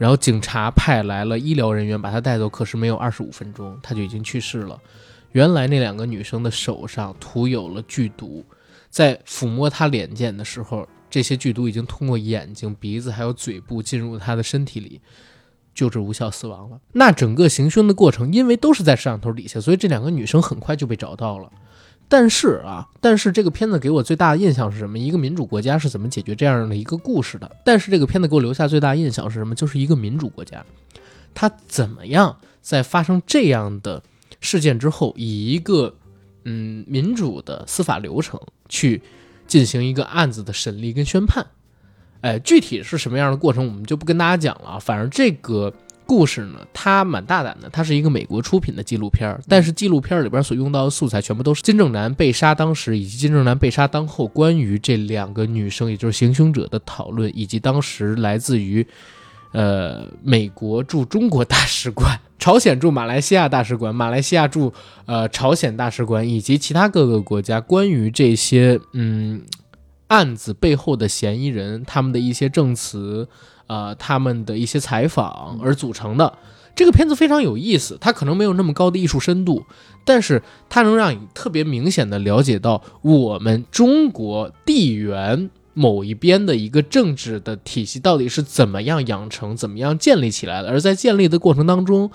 然后警察派来了医疗人员把他带走，可是没有二十五分钟，他就已经去世了。原来那两个女生的手上涂有了剧毒，在抚摸她脸睑的时候，这些剧毒已经通过眼睛、鼻子还有嘴部进入她的身体里，救治无效死亡了。那整个行凶的过程，因为都是在摄像头底下，所以这两个女生很快就被找到了。但是啊，但是这个片子给我最大的印象是什么？一个民主国家是怎么解决这样的一个故事的？但是这个片子给我留下最大的印象是什么？就是一个民主国家，它怎么样在发生这样的事件之后，以一个嗯民主的司法流程去进行一个案子的审理跟宣判。哎，具体是什么样的过程，我们就不跟大家讲了。反正这个故事呢，它蛮大胆的，它是一个美国出品的纪录片，但是纪录片里边所用到的素材全部都是金正男被杀当时以及金正男被杀当后关于这两个女生，也就是行凶者的讨论，以及当时来自于 呃美国驻中国大使馆、朝鲜驻马来西亚大使馆、马来西亚驻呃朝鲜大使馆以及其他各个国家关于这些嗯案子背后的嫌疑人他们的一些证词。呃，他们的一些采访而组成的这个片子非常有意思，它可能没有那么高的艺术深度，但是它能让你特别明显的了解到我们中国地缘某一边的一个政治的体系到底是怎么样养成、怎么样建立起来的，而在建立的过程当中，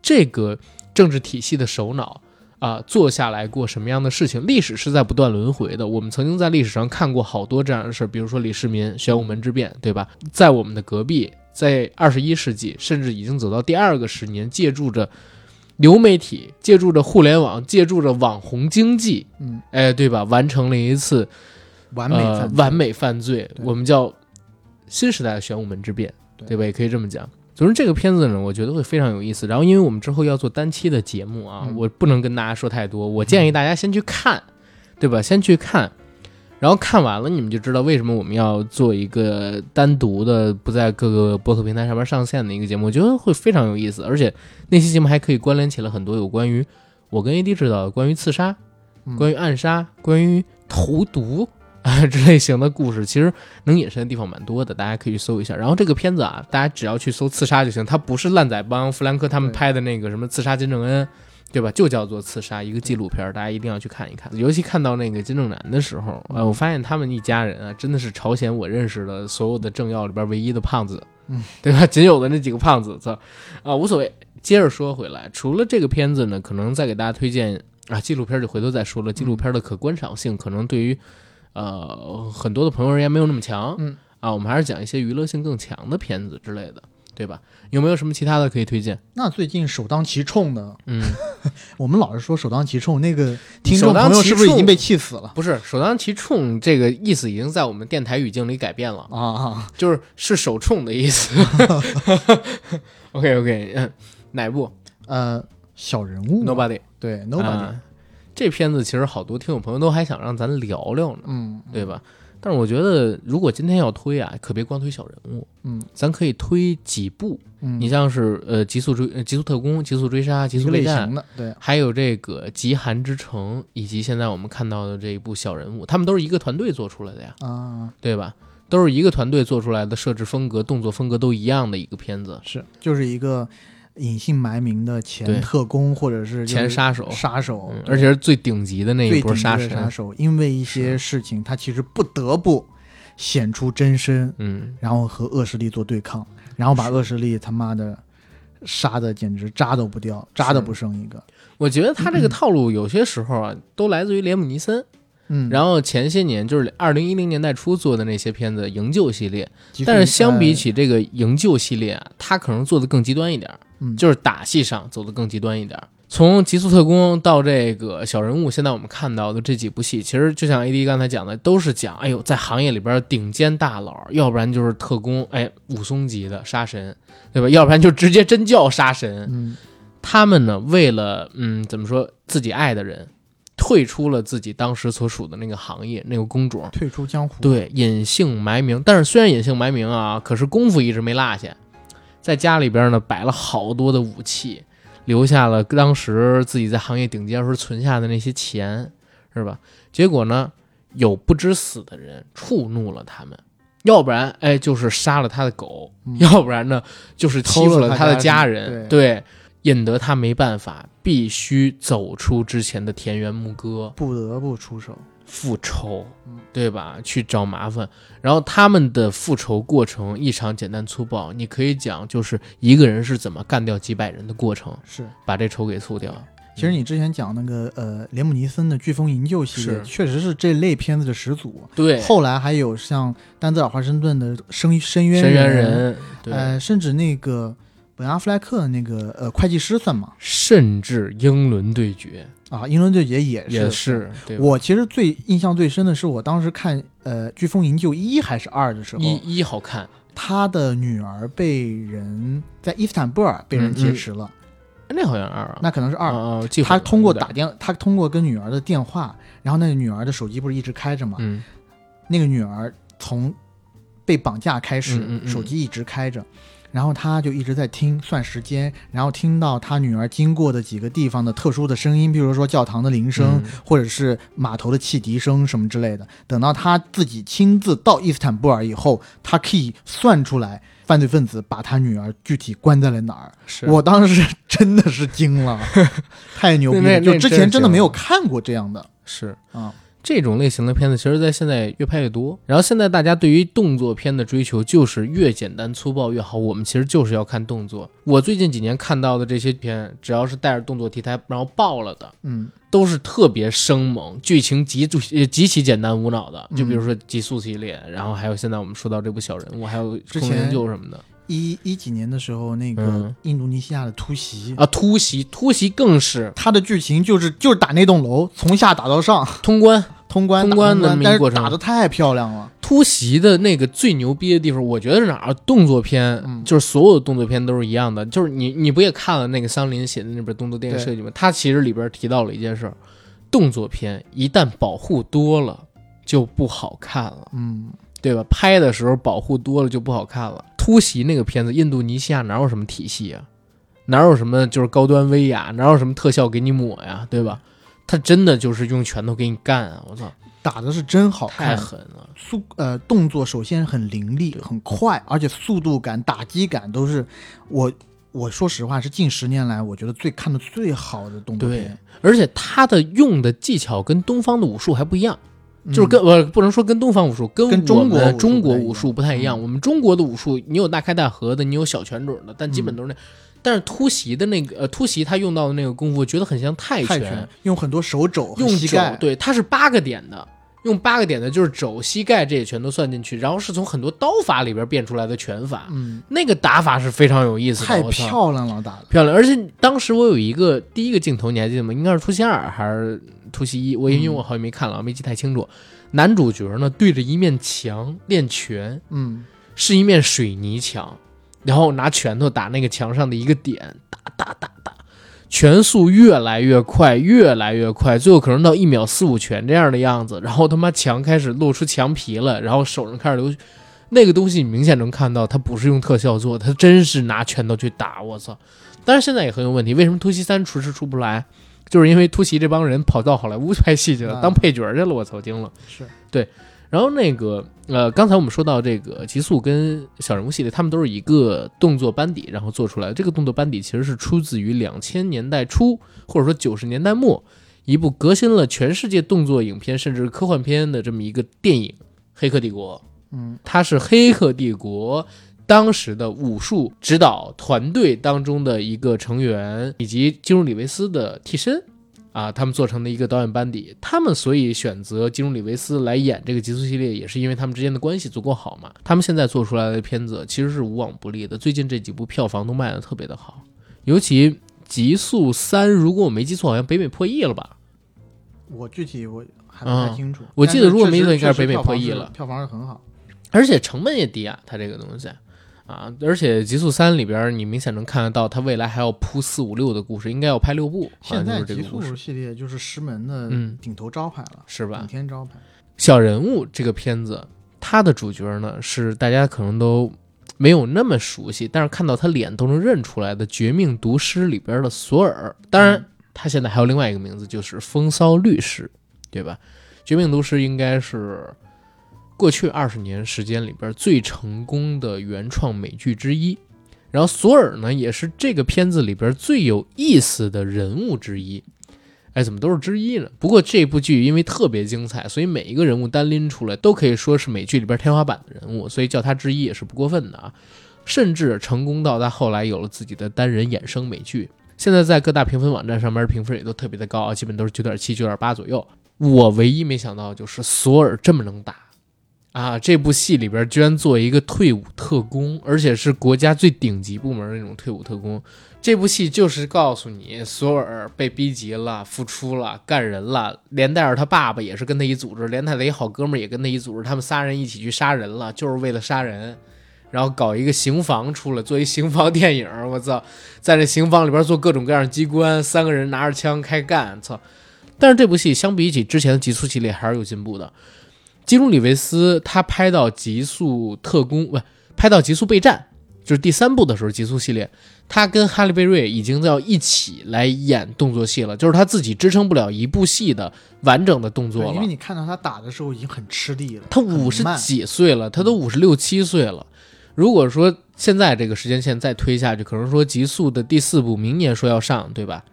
这个政治体系的首脑。啊，做下来过什么样的事情？历史是在不断轮回的。我们曾经在历史上看过好多这样的事儿，比如说李世民玄武门之变，对吧？在我们的隔壁，在二十一世纪，甚至已经走到第二个十年，借助着流媒体，借助着互联网，借助着网红经济，嗯，哎，对吧？完成了一次完美呃完美犯罪，我们叫新时代的玄武门之变，对对吧？也可以这么讲。总之，这个片子呢，我觉得会非常有意思。然后，因为我们之后要做单期的节目啊，嗯我不能跟大家说太多。我建议大家先去看，对吧？先去看，然后看完了，你们就知道为什么我们要做一个单独的、不在各个播客平台上面上线的一个节目。我觉得会非常有意思，而且那期节目还可以关联起了很多有关于我跟 AD 知道的关于刺杀、嗯关于暗杀、关于投毒 啊这类型的故事，其实能引申的地方蛮多的，大家可以去搜一下。然后这个片子啊，大家只要去搜刺杀就行，它不是烂仔帮弗兰克他们拍的那个什么刺杀金正恩。对吧？就叫做刺杀，一个纪录片，大家一定要去看一看。尤其看到那个金正男的时候，呃，我发现他们一家人啊，真的是朝鲜我认识的所有的政要里边唯一的胖子，嗯，对吧？仅有的那几个胖子，操啊，无所谓。接着说回来，除了这个片子呢，可能再给大家推荐啊，纪录片就回头再说了。纪录片的可观赏性可能对于呃很多的朋友而言没有那么强，嗯啊，我们还是讲一些娱乐性更强的片子之类的，对吧？有没有什么其他的可以推荐？那最近首当其冲的，嗯，我们老是说首当其冲，那个听众朋友是不是已经被气死了不是首当其冲这个意思已经在我们电台语境里改变了，啊啊？就是是首冲的意思。OK OK，嗯，哪部呃，小人物？Nobody。对 Nobody，啊这片子其实好多听友朋友都还想让咱聊聊呢，嗯，对吧？但是我觉得，如果今天要推啊，可别光推小人物，嗯咱可以推几部。嗯，你像是呃《极速追》呃《极速特工》《极速追杀》《极速类速内战型》，的，对，还有这个《极寒之城》，以及现在我们看到的这一部小人物，他们都是一个团队做出来的呀，啊，对吧？都是一个团队做出来的，设置风格、动作风格都一样的一个片子。是，就是一个隐姓埋名的前特工或者是前杀手杀手嗯，而且是最顶级的那一波杀手。杀手，因为一些事情，他其实不得不显出真身，嗯，然后和恶势力做对抗，然后把恶势力他妈的杀的简直渣都不掉，渣都不剩一个。我觉得他这个套路有些时候啊，都来自于连姆尼森。嗯，然后前些年就是二零一零年代初做的那些片子，营救系列。但是相比呃起这个营救系列啊，他可能做的更极端一点儿，嗯就是打戏上走的更极端一点。从极速特工到这个小人物，现在我们看到的这几部戏，其实就像 AD 刚才讲的，都是讲，哎呦，在行业里边顶尖大佬，要不然就是特工，哎，武松级的杀神，对吧？要不然就直接真叫杀神。嗯他们呢，为了嗯，怎么说，自己爱的人，退出了自己当时所属的那个行业那个工种，退出江湖，对，隐姓埋名。但是虽然隐姓埋名啊，可是功夫一直没落下，在家里边呢摆了好多的武器，留下了当时自己在行业顶尖时候存下的那些钱，是吧？结果呢，有不知死的人触怒了他们。要不然，哎，就是杀了他的狗；嗯要不然呢，就是欺负了他他的家。人对引得他没办法，必须走出之前的田园牧歌，不得不出手。复仇嗯，对吧？去找麻烦。然后他们的复仇过程异常简单粗暴，你可以讲就是一个人是怎么干掉几百人的过程，是，把这仇给诉掉。其实你之前讲那个呃连姆尼森的《飓风营救》系列，确实是这类片子的始祖。对，后来还有像丹泽尔华盛顿的《深深渊深渊人》，对，呃，甚至那个本阿弗莱克的那个呃会计师算吗？甚至英伦对决。啊，英伦对决也是。也是，我其实最印象最深的是我当时看呃《飓风营救一》还是二的时候，一一好看，他的女儿被人在伊斯坦布尔被人劫持了，那好像二啊，那可能是二。他通过打电，他通过跟女儿的电话，然后那个女儿的手机不是一直开着吗？嗯。那个女儿从被绑架开始，手机一直开着，然后他就一直在听算时间，然后听到他女儿经过的几个地方的特殊的声音，比如说教堂的铃声，嗯或者是码头的汽笛声什么之类的。等到他自己亲自到伊斯坦布尔以后，他可以算出来犯罪分子把他女儿具体关在了哪儿。我当时真的是惊了，太牛逼了！就之前真的没有看过这样的是啊。这种类型的片子，其实在现在越拍越多。然后现在大家对于动作片的追求就是越简单粗暴越好。我们其实就是要看动作。我最近几年看到的这些片，只要是带着动作题材，然后爆了的，嗯，都是特别生猛，剧情极呃极其简单无脑的。就比如说《极速》系列，然后还有现在我们说到这部《小人物》，还有《之前空营救》什么的一一几年的时候，那个嗯印度尼西亚的突袭，啊。突袭，突袭更是它的剧情就是就是打那栋楼，从下打到上，通关。通关通关的打但是打的太漂亮了。突袭的那个最牛逼的地方，我觉得是哪儿？动作片，嗯就是所有的动作片都是一样的。就是你，你不也看了那个桑林写的那本动作电影设计吗？他其实里边提到了一件事儿：动作片一旦保护多了，就不好看了，嗯，对吧？拍的时候保护多了就不好看了。突袭那个片子，印度尼西亚哪有什么体系啊？哪有什么就是高端威亚？哪有什么特效给你抹呀？对吧？他真的就是用拳头给你干啊！我操，打的是真好太，狠了！速呃动作首先很凌厉、很快，而且速度感、打击感都是我我说实话是近十年来我觉得最看的最好的动作对片，，而且他的用的技巧跟东方的武术还不一样，嗯就是跟我不能说跟东方武术，跟跟中国中国武术不太一样。嗯我们中国的武术，你有大开大合的，你有小拳准的，但基本都是那。但是突袭的那个呃突袭他用到的那个功夫，我觉得很像泰泰拳用很多手肘用肘膝盖，对，它是八个点的。用八个点的，就是肘、膝盖这些全都算进去，然后是从很多刀法里边变出来的拳法，嗯，那个打法是非常有意思的，太漂亮了打的，漂亮，而且当时我有一个第一个镜头，你还记得吗？应该是突袭二还是突袭一？我因为我好久没看了，没记太清楚。男主角呢对着一面墙练拳，嗯，是一面水泥墙，然后拿拳头打那个墙上的一个点，打打打打，拳速越来越快，越来越快，最后可能到一秒四五拳这样的样子。然后他妈墙开始露出墙皮了，然后手上开始流。那个东西你明显能看到，他不是用特效做的，他真是拿拳头去打。我操！但是现在也很有问题，为什么突袭三迟迟出不来？就是因为突袭这帮人跑到好莱坞拍戏去了，当配角去了。我操，惊了。是对然后那个呃，刚才我们说到这个极速跟小人物系列，他们都是一个动作班底，然后做出来的。这个动作班底其实是出自于两千年代初或者说九十年代末一部革新了全世界动作影片甚至科幻片的这么一个电影《黑客帝国》。嗯，它是《黑客帝国》当时的武术指导团队当中的一个成员，以及基努里维斯的替身啊，他们做成的一个导演班底。他们所以选择基努里维斯来演这个极速系列，也是因为他们之间的关系足够好嘛。他们现在做出来的片子其实是无往不利的，最近这几部票房都卖的特别的好，尤其《极速三》，如果我没记错，好像北美破亿了吧？我具体我还不太清楚，嗯我记得如果没记错应该是北美破亿了票房是票房是很好，而且成本也低啊，它这个东西啊，而且《极速三》里边你明显能看得到，它未来还要铺四五六的故事，应该要拍六部，现在这极速系列就是石门的嗯顶头招牌了，是吧顶？天招牌。小人物这个片子，它的主角呢是大家可能都没有那么熟悉，但是看到他脸都能认出来的《绝命毒师》里边的索尔。当然，他现在还有另外一个名字，就是风骚律师，对吧？《绝命毒师》应该是过去二十年时间里边最成功的原创美剧之一。然后索尔呢，也是这个片子里边最有意思的人物之一。哎，怎么都是之一呢？不过这部剧因为特别精彩，所以每一个人物单拎出来都可以说是美剧里边天花板的人物，所以叫他之一也是不过分的啊。甚至成功到他后来有了自己的单人衍生美剧，现在在各大评分网站上面评分也都特别的高啊，基本都是九点七、九点八左右。我唯一没想到就是索尔这么能打，啊，这部戏里边居然做一个退伍特工，而且是国家最顶级部门的那种退伍特工。这部戏就是告诉你，索尔被逼急了，复出了，干人了，连带着他爸爸也是跟他一组织，连他的一好哥们儿也跟他一组织，他们仨人一起去杀人了，就是为了杀人，然后搞一个刑房出来，做一刑房电影。我操，在这刑房里边做各种各样的机关，三个人拿着枪开干，操！但是这部戏相比起之前的《极速》系列还是有进步的。基努里维斯他拍到《极速特工》不，拍到《极速备战》，就是第三部的时候，《极速》系列，他跟哈利贝瑞已经要一起来演动作戏了，就是他自己支撑不了一部戏的完整的动作了因为。你看到他打的时候已经很吃力了，他五十几岁了，他都五十六七岁了。如果说现在这个时间线再推下去，可能说《极速》的第四部明年说要上，对吧？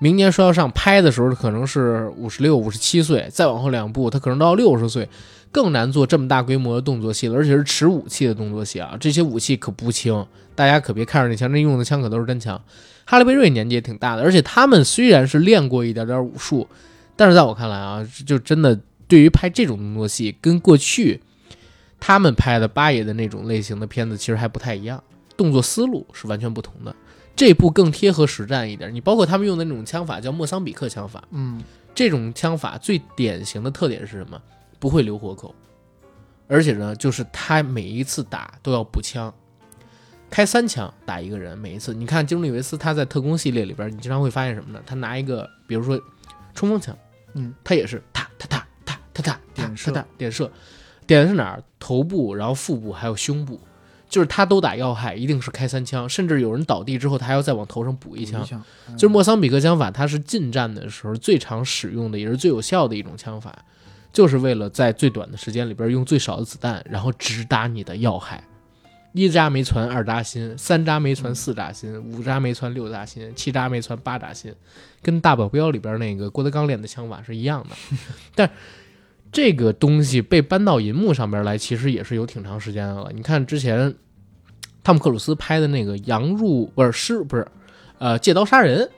明年说要上，拍的时候可能是五十六、五十七岁，再往后两部他可能到六十岁，更难做这么大规模的动作戏了，而且是持武器的动作戏啊！这些武器可不轻，大家可别看着那枪，那用的枪可都是真枪。哈利贝瑞年纪也挺大的，而且他们虽然是练过一点点武术，但是在我看来啊，就真的对于拍这种动作戏，跟过去他们拍的八爷的那种类型的片子其实还不太一样，动作思路是完全不同的。这部更贴合实战一点，你包括他们用的那种枪法叫莫桑比克枪法，嗯，这种枪法最典型的特点是什么？不会留活口，而且呢，就是他每一次打都要补枪，开三枪打一个人，每一次。你看基努里维斯他在特工系列里边，你经常会发现什么呢？他拿一个，比如说冲锋枪，嗯，他也是哒哒哒哒哒哒点射点射，点的是哪儿？头部，然后腹部，还有胸部。就是他都打要害，一定是开三枪，甚至有人倒地之后，他还要再往头上补一枪一。枪，嗯就是莫桑比克枪法，它是近战的时候最常使用的，也是最有效的一种枪法，就是为了在最短的时间里边用最少的子弹，然后直达你的要害。一扎没穿二扎心，三扎没穿四扎心，五扎没穿六扎心，七扎没穿八扎心，跟大保镖里边那个郭德纲练的枪法是一样的。但这个东西被搬到银幕上边来，其实也是有挺长时间的了。你看之前汤姆克鲁斯拍的那个《羊入》不是狮不是呃借刀杀人，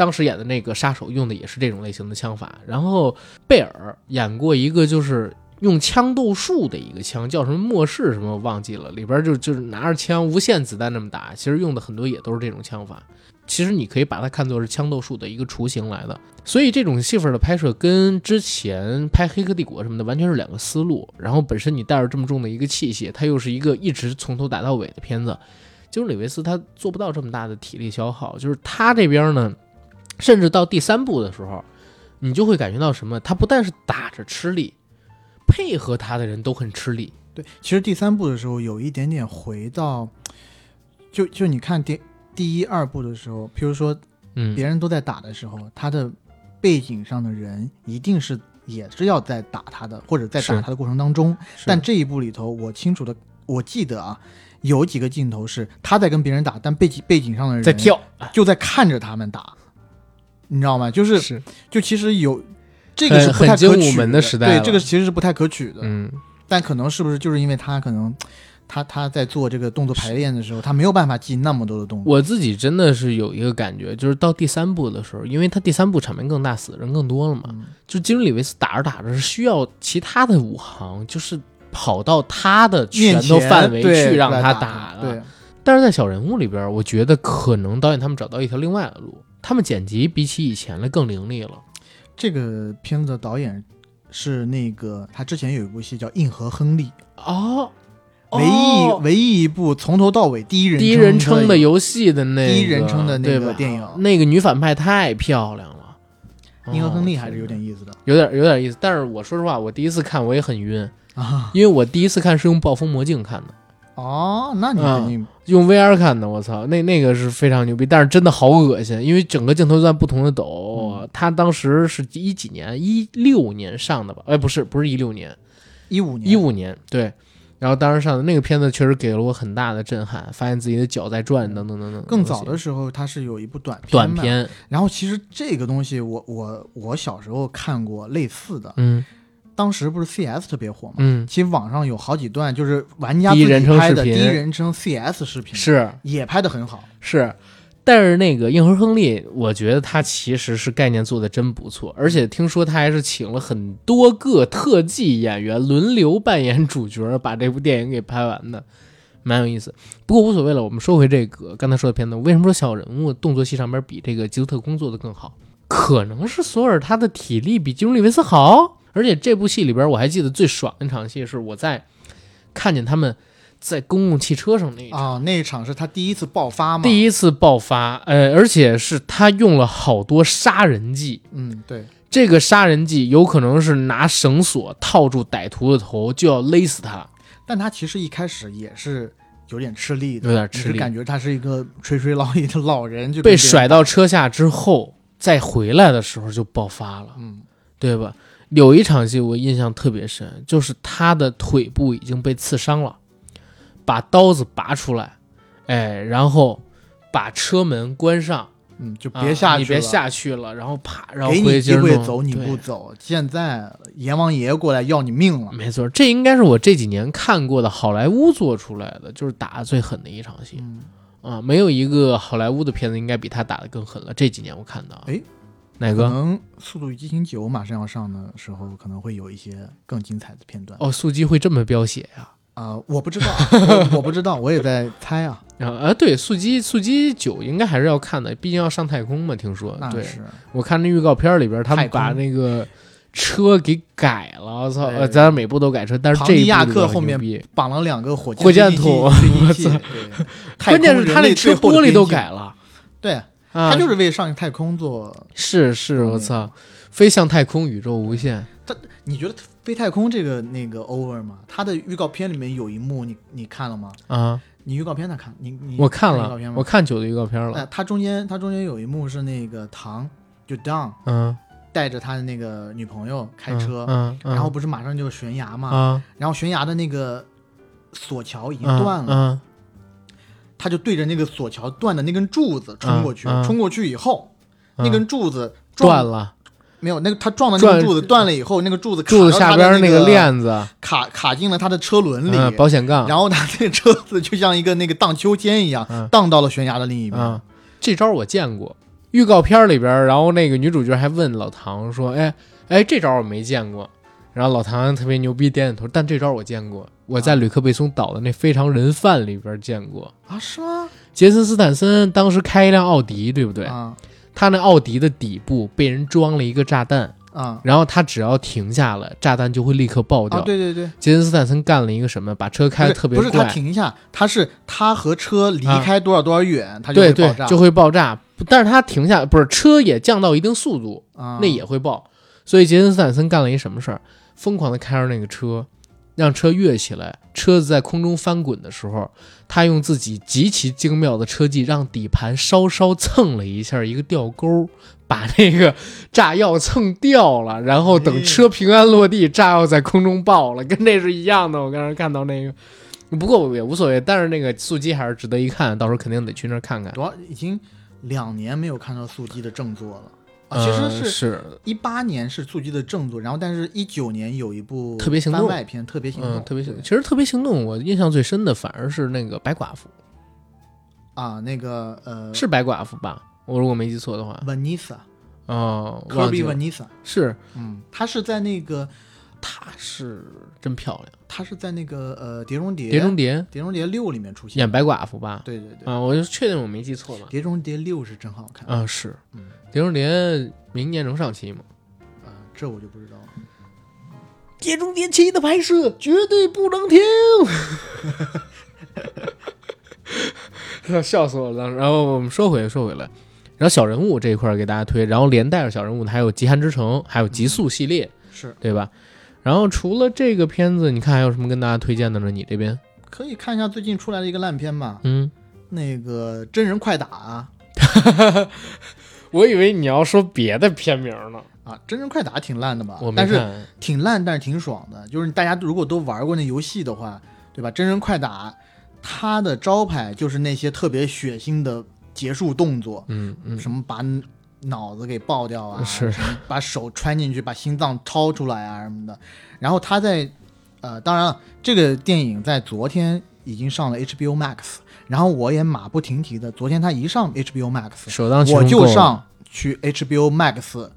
当时演的那个杀手用的也是这种类型的枪法。然后贝尔演过一个就是用枪斗术的一个枪，叫什么末世什么忘记了，里边就就是拿着枪无限子弹那么打，其实用的很多也都是这种枪法。其实你可以把它看作是枪斗术的一个雏形来的，所以这种戏份的拍摄跟之前拍《黑客帝国》什么的完全是两个思路。然后本身你带着这么重的一个器械，它又是一个一直从头打到尾的片子，就是李维斯他做不到这么大的体力消耗。就是他这边呢，甚至到第三部的时候，你就会感觉到什么？他不但是打着吃力，配合他的人都很吃力。对，其实第三部的时候有一点点回到，就就你看第第一二部的时候，譬如说嗯，别人都在打的时候，他的背景上的人一定是也是要在打他的，或者在打他的过程当中。但这一部里头，我清楚的，我记得啊，有几个镜头是他在跟别人打，但背景背景上的人在跳，就在看着他们打，你知道吗？就是是就其实有这个是很不太可取的时代对，这个其实是不太可取的。嗯。但可能是不是就是因为他可能他他在做这个动作排练的时候，他没有办法记那么多的动作。我自己真的是有一个感觉，就是到第三部的时候，因为他第三部场面更大，死的人更多了嘛，嗯就基努里维斯打着打着是需要其他的武行，就是跑到他的拳头范围去让他打打了。对，但是在小人物里边，我觉得可能导演他们找到一条另外的路，他们剪辑比起以前的更凌厉了。这个片子的导演是那个他之前有一部戏叫《硬核亨利》，哦，唯一唯一一部从头到尾第一人第一人称的的游戏的那个第一人称的那个电影。那个女反派太漂亮了。硬核亨利哦还是有点意思的。有点有点意思，但是我说实话，我第一次看我也很晕，啊。因为我第一次看是用暴风魔镜看的，哦，那你啊肯定用 VR 看的，我操，那那个是非常牛逼，但是真的好恶心，因为整个镜头在不同的抖。嗯他当时是一几年，一六年上的吧？哎，不是，不是一六年，一五年一五年，对。然后当时上的那个片子确实给了我很大的震撼，发现自己的脚在转，等等等等。更早的时候，它是有一部短片。短片，然后其实这个东西我，我我小时候看过类似的，嗯当时不是 CS 特别火嘛？嗯，其实网上有好几段就是玩家自己第一人称拍的视频第一人称 CS 视频，是也拍得很好。是，但是那个硬核亨利，我觉得他其实是概念做的真不错，而且听说他还是请了很多个特技演员轮流扮演主角，把这部电影给拍完的，蛮有意思。不过无所谓了，我们说回这个刚才说的片子，为什么说小人物动作戏上边比这个吉鲁特工做的更好？可能是索尔他的体力比基努里维斯好，而且这部戏里边我还记得最爽的一场戏是我在看见他们在公共汽车上那一场。啊，那一场是他第一次爆发吗？第一次爆发，呃，而且是他用了好多杀人技。嗯，对，这个杀人技有可能是拿绳索套住歹徒的头，就要勒死他。但他其实一开始也是有点吃力的，有点吃力感觉他是一个垂垂老矣的老人，就被甩到车下之后，再回来的时候就爆发了，嗯，对吧？有一场戏我印象特别深，就是他的腿部已经被刺伤了，把刀子拔出来，哎，然后把车门关上，嗯，就啊别下去了，你别下去了，然后啪，然后给你机回去会走你不走，现在阎王爷过来要你命了。没错，这应该是我这几年看过的好莱坞做出来的，就是打的最狠的一场戏嗯，啊！没有一个好莱坞的片子应该比他打的更狠了。这几年我看到，哎，哪个？可能《速度与激情九》马上要上的时候，可能会有一些更精彩的片段。哦，速激会这么飙血呀、啊、我不知道啊，我我不知道，我也在猜啊。啊？啊对，速激速激九应该还是要看的，毕竟要上太空嘛。听说，对，我看那预告片里边，他们把那个车给改了，我操！咱每部都改车，但是这一克后面绑了两个火箭筒我操对关键是他那车玻璃都改了，对，啊，他就是为上太空做。是是，我嗯操，飞向太空，宇宙无限。他你觉得飞太空这个那个 over 吗？他的预告片里面有一幕，你你看了吗？啊，你预告片他看？你你我看了预告片，吗我看九的预告片哎了。他中间他中间有一幕是那个唐就 Don 嗯，带着他的那个女朋友开车，嗯，嗯然后不是马上就悬崖嘛，啊，然后悬崖的那个索桥已经嗯断了，嗯他就对着那个索桥断的那根柱子冲过去，嗯嗯。冲过去以后，嗯。那根柱子断了，没有，那个他撞的那根柱子断了以后，那个柱子卡柱子下边那个链子，卡卡进了他的车轮里，嗯，保险杠，然后他那个车子就像一个那个荡秋千一样，嗯。荡到了悬崖的另一边。嗯，这招我见过，预告片里边，然后那个女主角还问老唐说：“哎哎，这招我没见过。”然后老唐特别牛逼，点点头。但这招我见过，我在吕克贝松导的那《非常人贩》里边见过。啊，是吗？杰森斯坦森当时开一辆奥迪，对不对？啊他那奥迪的底部被人装了一个炸弹，啊然后他只要停下了，炸弹就会立刻爆掉。啊！对对对，杰森斯坦森干了一个什么？把车开的特别不是不是快，他停下，他是他和车离开多少多少远，他就爆炸，就会爆炸。但是他停下，不是车也降到一定速度，啊那也会爆。所以杰森斯坦森干了一什么事儿？疯狂的开着那个车，让车跃起来。车子在空中翻滚的时候，他用自己极其精妙的车技，让底盘稍稍蹭了一下一个吊钩，把那个炸药蹭掉了。然后等车平安落地，炸药在空中爆了，跟这是一样的。我刚才看到那个，不过也无所谓。但是那个速激还是值得一看，到时候肯定得去那儿看看。多少已经两年没有看到速激的正作了。啊，其嗯实是是。一八年是速激的正作，然后但是一九年有一部特别行动番外篇《特别行动》嗯，特别行动。其实特别行动，我印象最深的反而是那个白寡妇，啊，那个呃是白寡妇吧？我如果没记错的话，Vanessa 哦，忘 Kirby Vanessa，是，嗯，她是在那个她是真漂亮，她是在那个呃《碟中谍》《碟中谍》碟中谍六》里面出现，演白寡妇吧？对对对，啊，我就确定我没记错了。碟中谍六》是真好看啊，是，嗯《碟中谍》明年能上期吗？啊，这我就不知道了。《碟中谍七》的拍摄绝对不能停，笑死我了。然后我们说回说回来，然后小人物这一块儿给大家推，然后连带着小人物的还有《极寒之城》，还有《极速》系列，是对吧？然后除了这个片子，你看还有什么跟大家推荐的呢？你这边，可以看一下最近出来的一个烂片吧，嗯，那个真人快打啊，我以为你要说别的片名呢，啊真人快打挺烂的吧我？但是。挺烂，但是挺爽的。就是大家如果都玩过那游戏的话，对吧？真人快打，它的招牌就是那些特别血腥的结束动作，嗯嗯，什么把脑子给爆掉啊，是把手穿进去，把心脏掏出来啊什么的。然后他在，呃，当然了，这个电影在昨天已经上了 HBO Max，然后我也马不停蹄的，昨天他一上 HBO Max，首当其我就上去 HBO Max，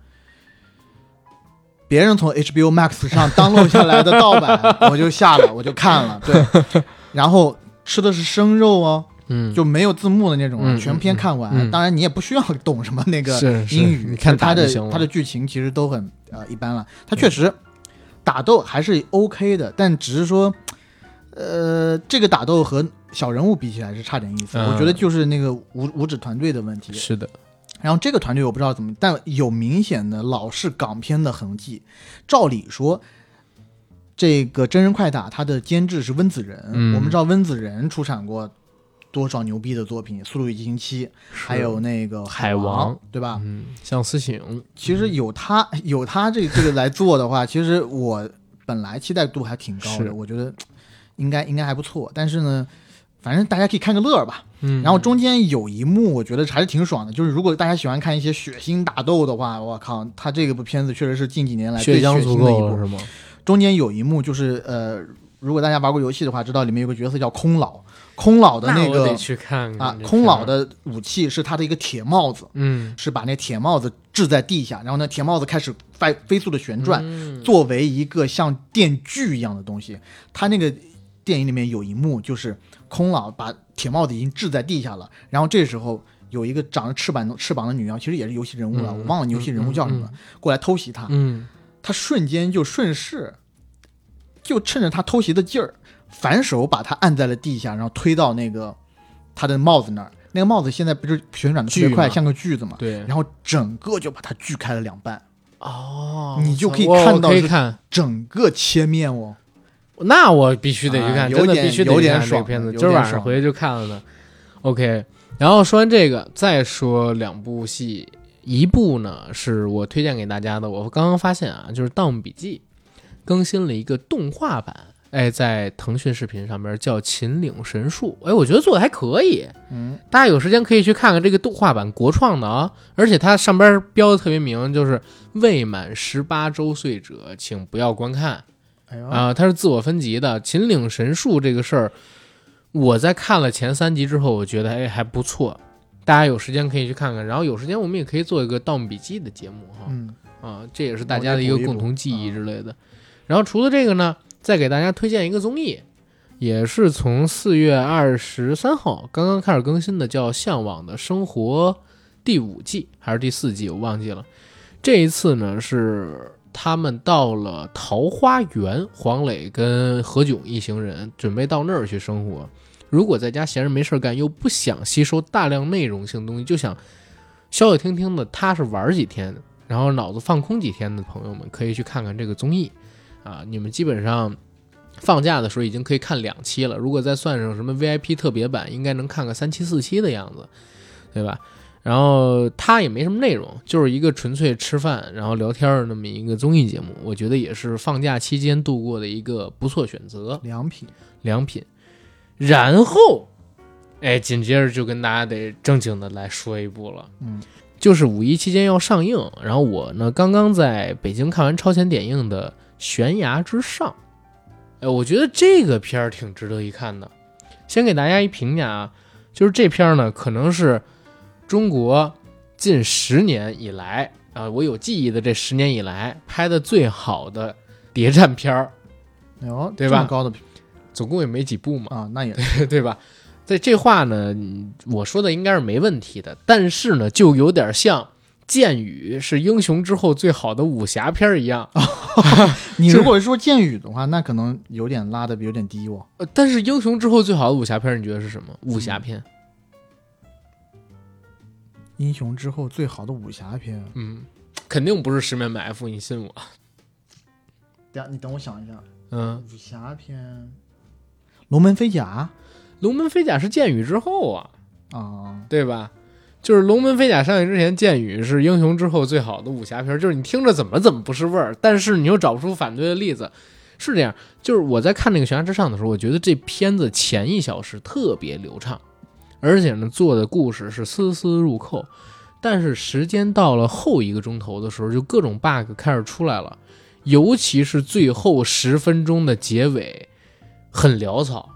别人从 HBO Max 上 download 下来的盗版，我就下了，我就看了，对，然后吃的是生肉哦，嗯，就没有字幕的那种，嗯全篇看完。嗯嗯当然，你也不需要懂什么那个英语，你看他的打就行了。它的剧情其实都很呃一般了。他确实打斗还是 OK 的，但只是说，呃，这个打斗和小人物比起来是差点意思。嗯我觉得就是那个五五指团队的问题。是的，然后这个团队我不知道怎么，但有明显的老式港片的痕迹。照理说，这个真人快打它的监制是温子仁，嗯我们知道温子仁出产过多少牛逼的作品，《速度与激情七》，还有那个海王王，对吧？嗯，相思醒，其实有他有他这这个来做的话，其实我本来期待度还挺高的，我觉得应该应该还不错。但是呢，反正大家可以看个乐儿吧。嗯，然后中间有一幕，我觉得还是挺爽的，就是如果大家喜欢看一些血腥打斗的话，我靠，他这个部片子确实是近几年来最血腥的一部。是吗？中间有一幕就是呃，如果大家玩过游戏的话，知道里面有个角色叫空老，空老的那我个得去看看啊，空老，的武器是他的一个铁帽子，嗯，是把那铁帽子掷在地下，然后呢，铁帽子开始飞飞速的旋转，嗯作为一个像电锯一样的东西。他那个电影里面有一幕，就是空老把铁帽子已经掷在地下了，然后这时候有一个长着翅膀的翅膀的女妖，其实也是游戏人物了，嗯我忘了游戏人物叫什么，过来偷袭他，嗯，他瞬间就顺势，就趁着他偷袭的劲儿，反手把他按在了地下，然后推到那个他的帽子那儿。那个帽子现在不是旋转的特别快，像个锯子嘛？对，然后整个就把它锯开了两半，哦，你就可以看到可以看，整个切面哦。那我必须得去啊看，真的必须得去看这个片子。今儿晚上回去就看了呢。OK，然后说完这个，再说两部戏，一部呢是我推荐给大家的，我刚刚发现啊，就是《盗墓笔记》更新了一个动画版，哎，在腾讯视频上面叫《秦岭神树》，哎，我觉得做的还可以。嗯，大家有时间可以去看看这个动画版国创的啊，而且它上边标的特别明，就是未满十八周岁者请不要观看。啊、它是自我分级的。秦岭神树这个事儿，我在看了前三集之后，我觉得哎还不错，大家有时间可以去看看。然后有时间我们也可以做一个《盗墓笔记》的节目哈，嗯，啊，这也是大家的一个共同记忆啊之类的。然后除了这个呢，再给大家推荐一个综艺，也是从四月二十三号刚刚开始更新的，叫《向往的生活》第五季还是第四季，我忘记了。这一次呢是他们到了桃花源，黄磊跟何炅一行人准备到那儿去生活。如果在家闲着没事干，又不想吸收大量内容性东西，就想消消停停的踏实玩几天，然后脑子放空几天的朋友们，可以去看看这个综艺啊。你们基本上放假的时候已经可以看两期了，如果再算上什么 VIP 特别版，应该能看个三期四期的样子，对吧？然后它也没什么内容，就是一个纯粹吃饭然后聊天的那么一个综艺节目，我觉得也是放假期间度过的一个不错选择。良品，良品。然后，哎，紧接着就跟大家得正经的来说一部了，嗯，就是五一期间要上映。然后我呢，刚刚在北京看完超前点映的《悬崖之上》，哎，我觉得这个片儿挺值得一看的。先给大家一评价啊，就是这片儿呢，可能是中国近十年以来啊，我有记忆的这十年以来拍的最好的谍战片儿，哎呦，对吧高的总共也没几部嘛。啊，那也 对吧？在这话呢，嗯我说的应该是没问题的，但是呢，就有点像《剑雨》是英雄之后最好的武侠片儿一样。你如果说剑雨的话，那可能有点拉的有点低哦。呃但是英雄之后最好的武侠片儿，你觉得是什么？武侠片？英雄之后最好的武侠片，嗯，肯定不是《十面埋伏》，你信我？等下你等我想一下，嗯，武侠片，龙门飞甲龙门飞甲是剑雨之后啊，啊，对吧？就是龙门飞甲上映之前，剑雨是英雄之后最好的武侠片，就是你听着怎么怎么不是味儿，但是你又找不出反对的例子。是这样，就是我在看那个《悬崖之上》的时候，我觉得这片子前一小时特别流畅，而且呢做的故事是丝丝入扣。但是时间到了后一个钟头的时候，就各种 bug 开始出来了，尤其是最后十分钟的结尾很潦草，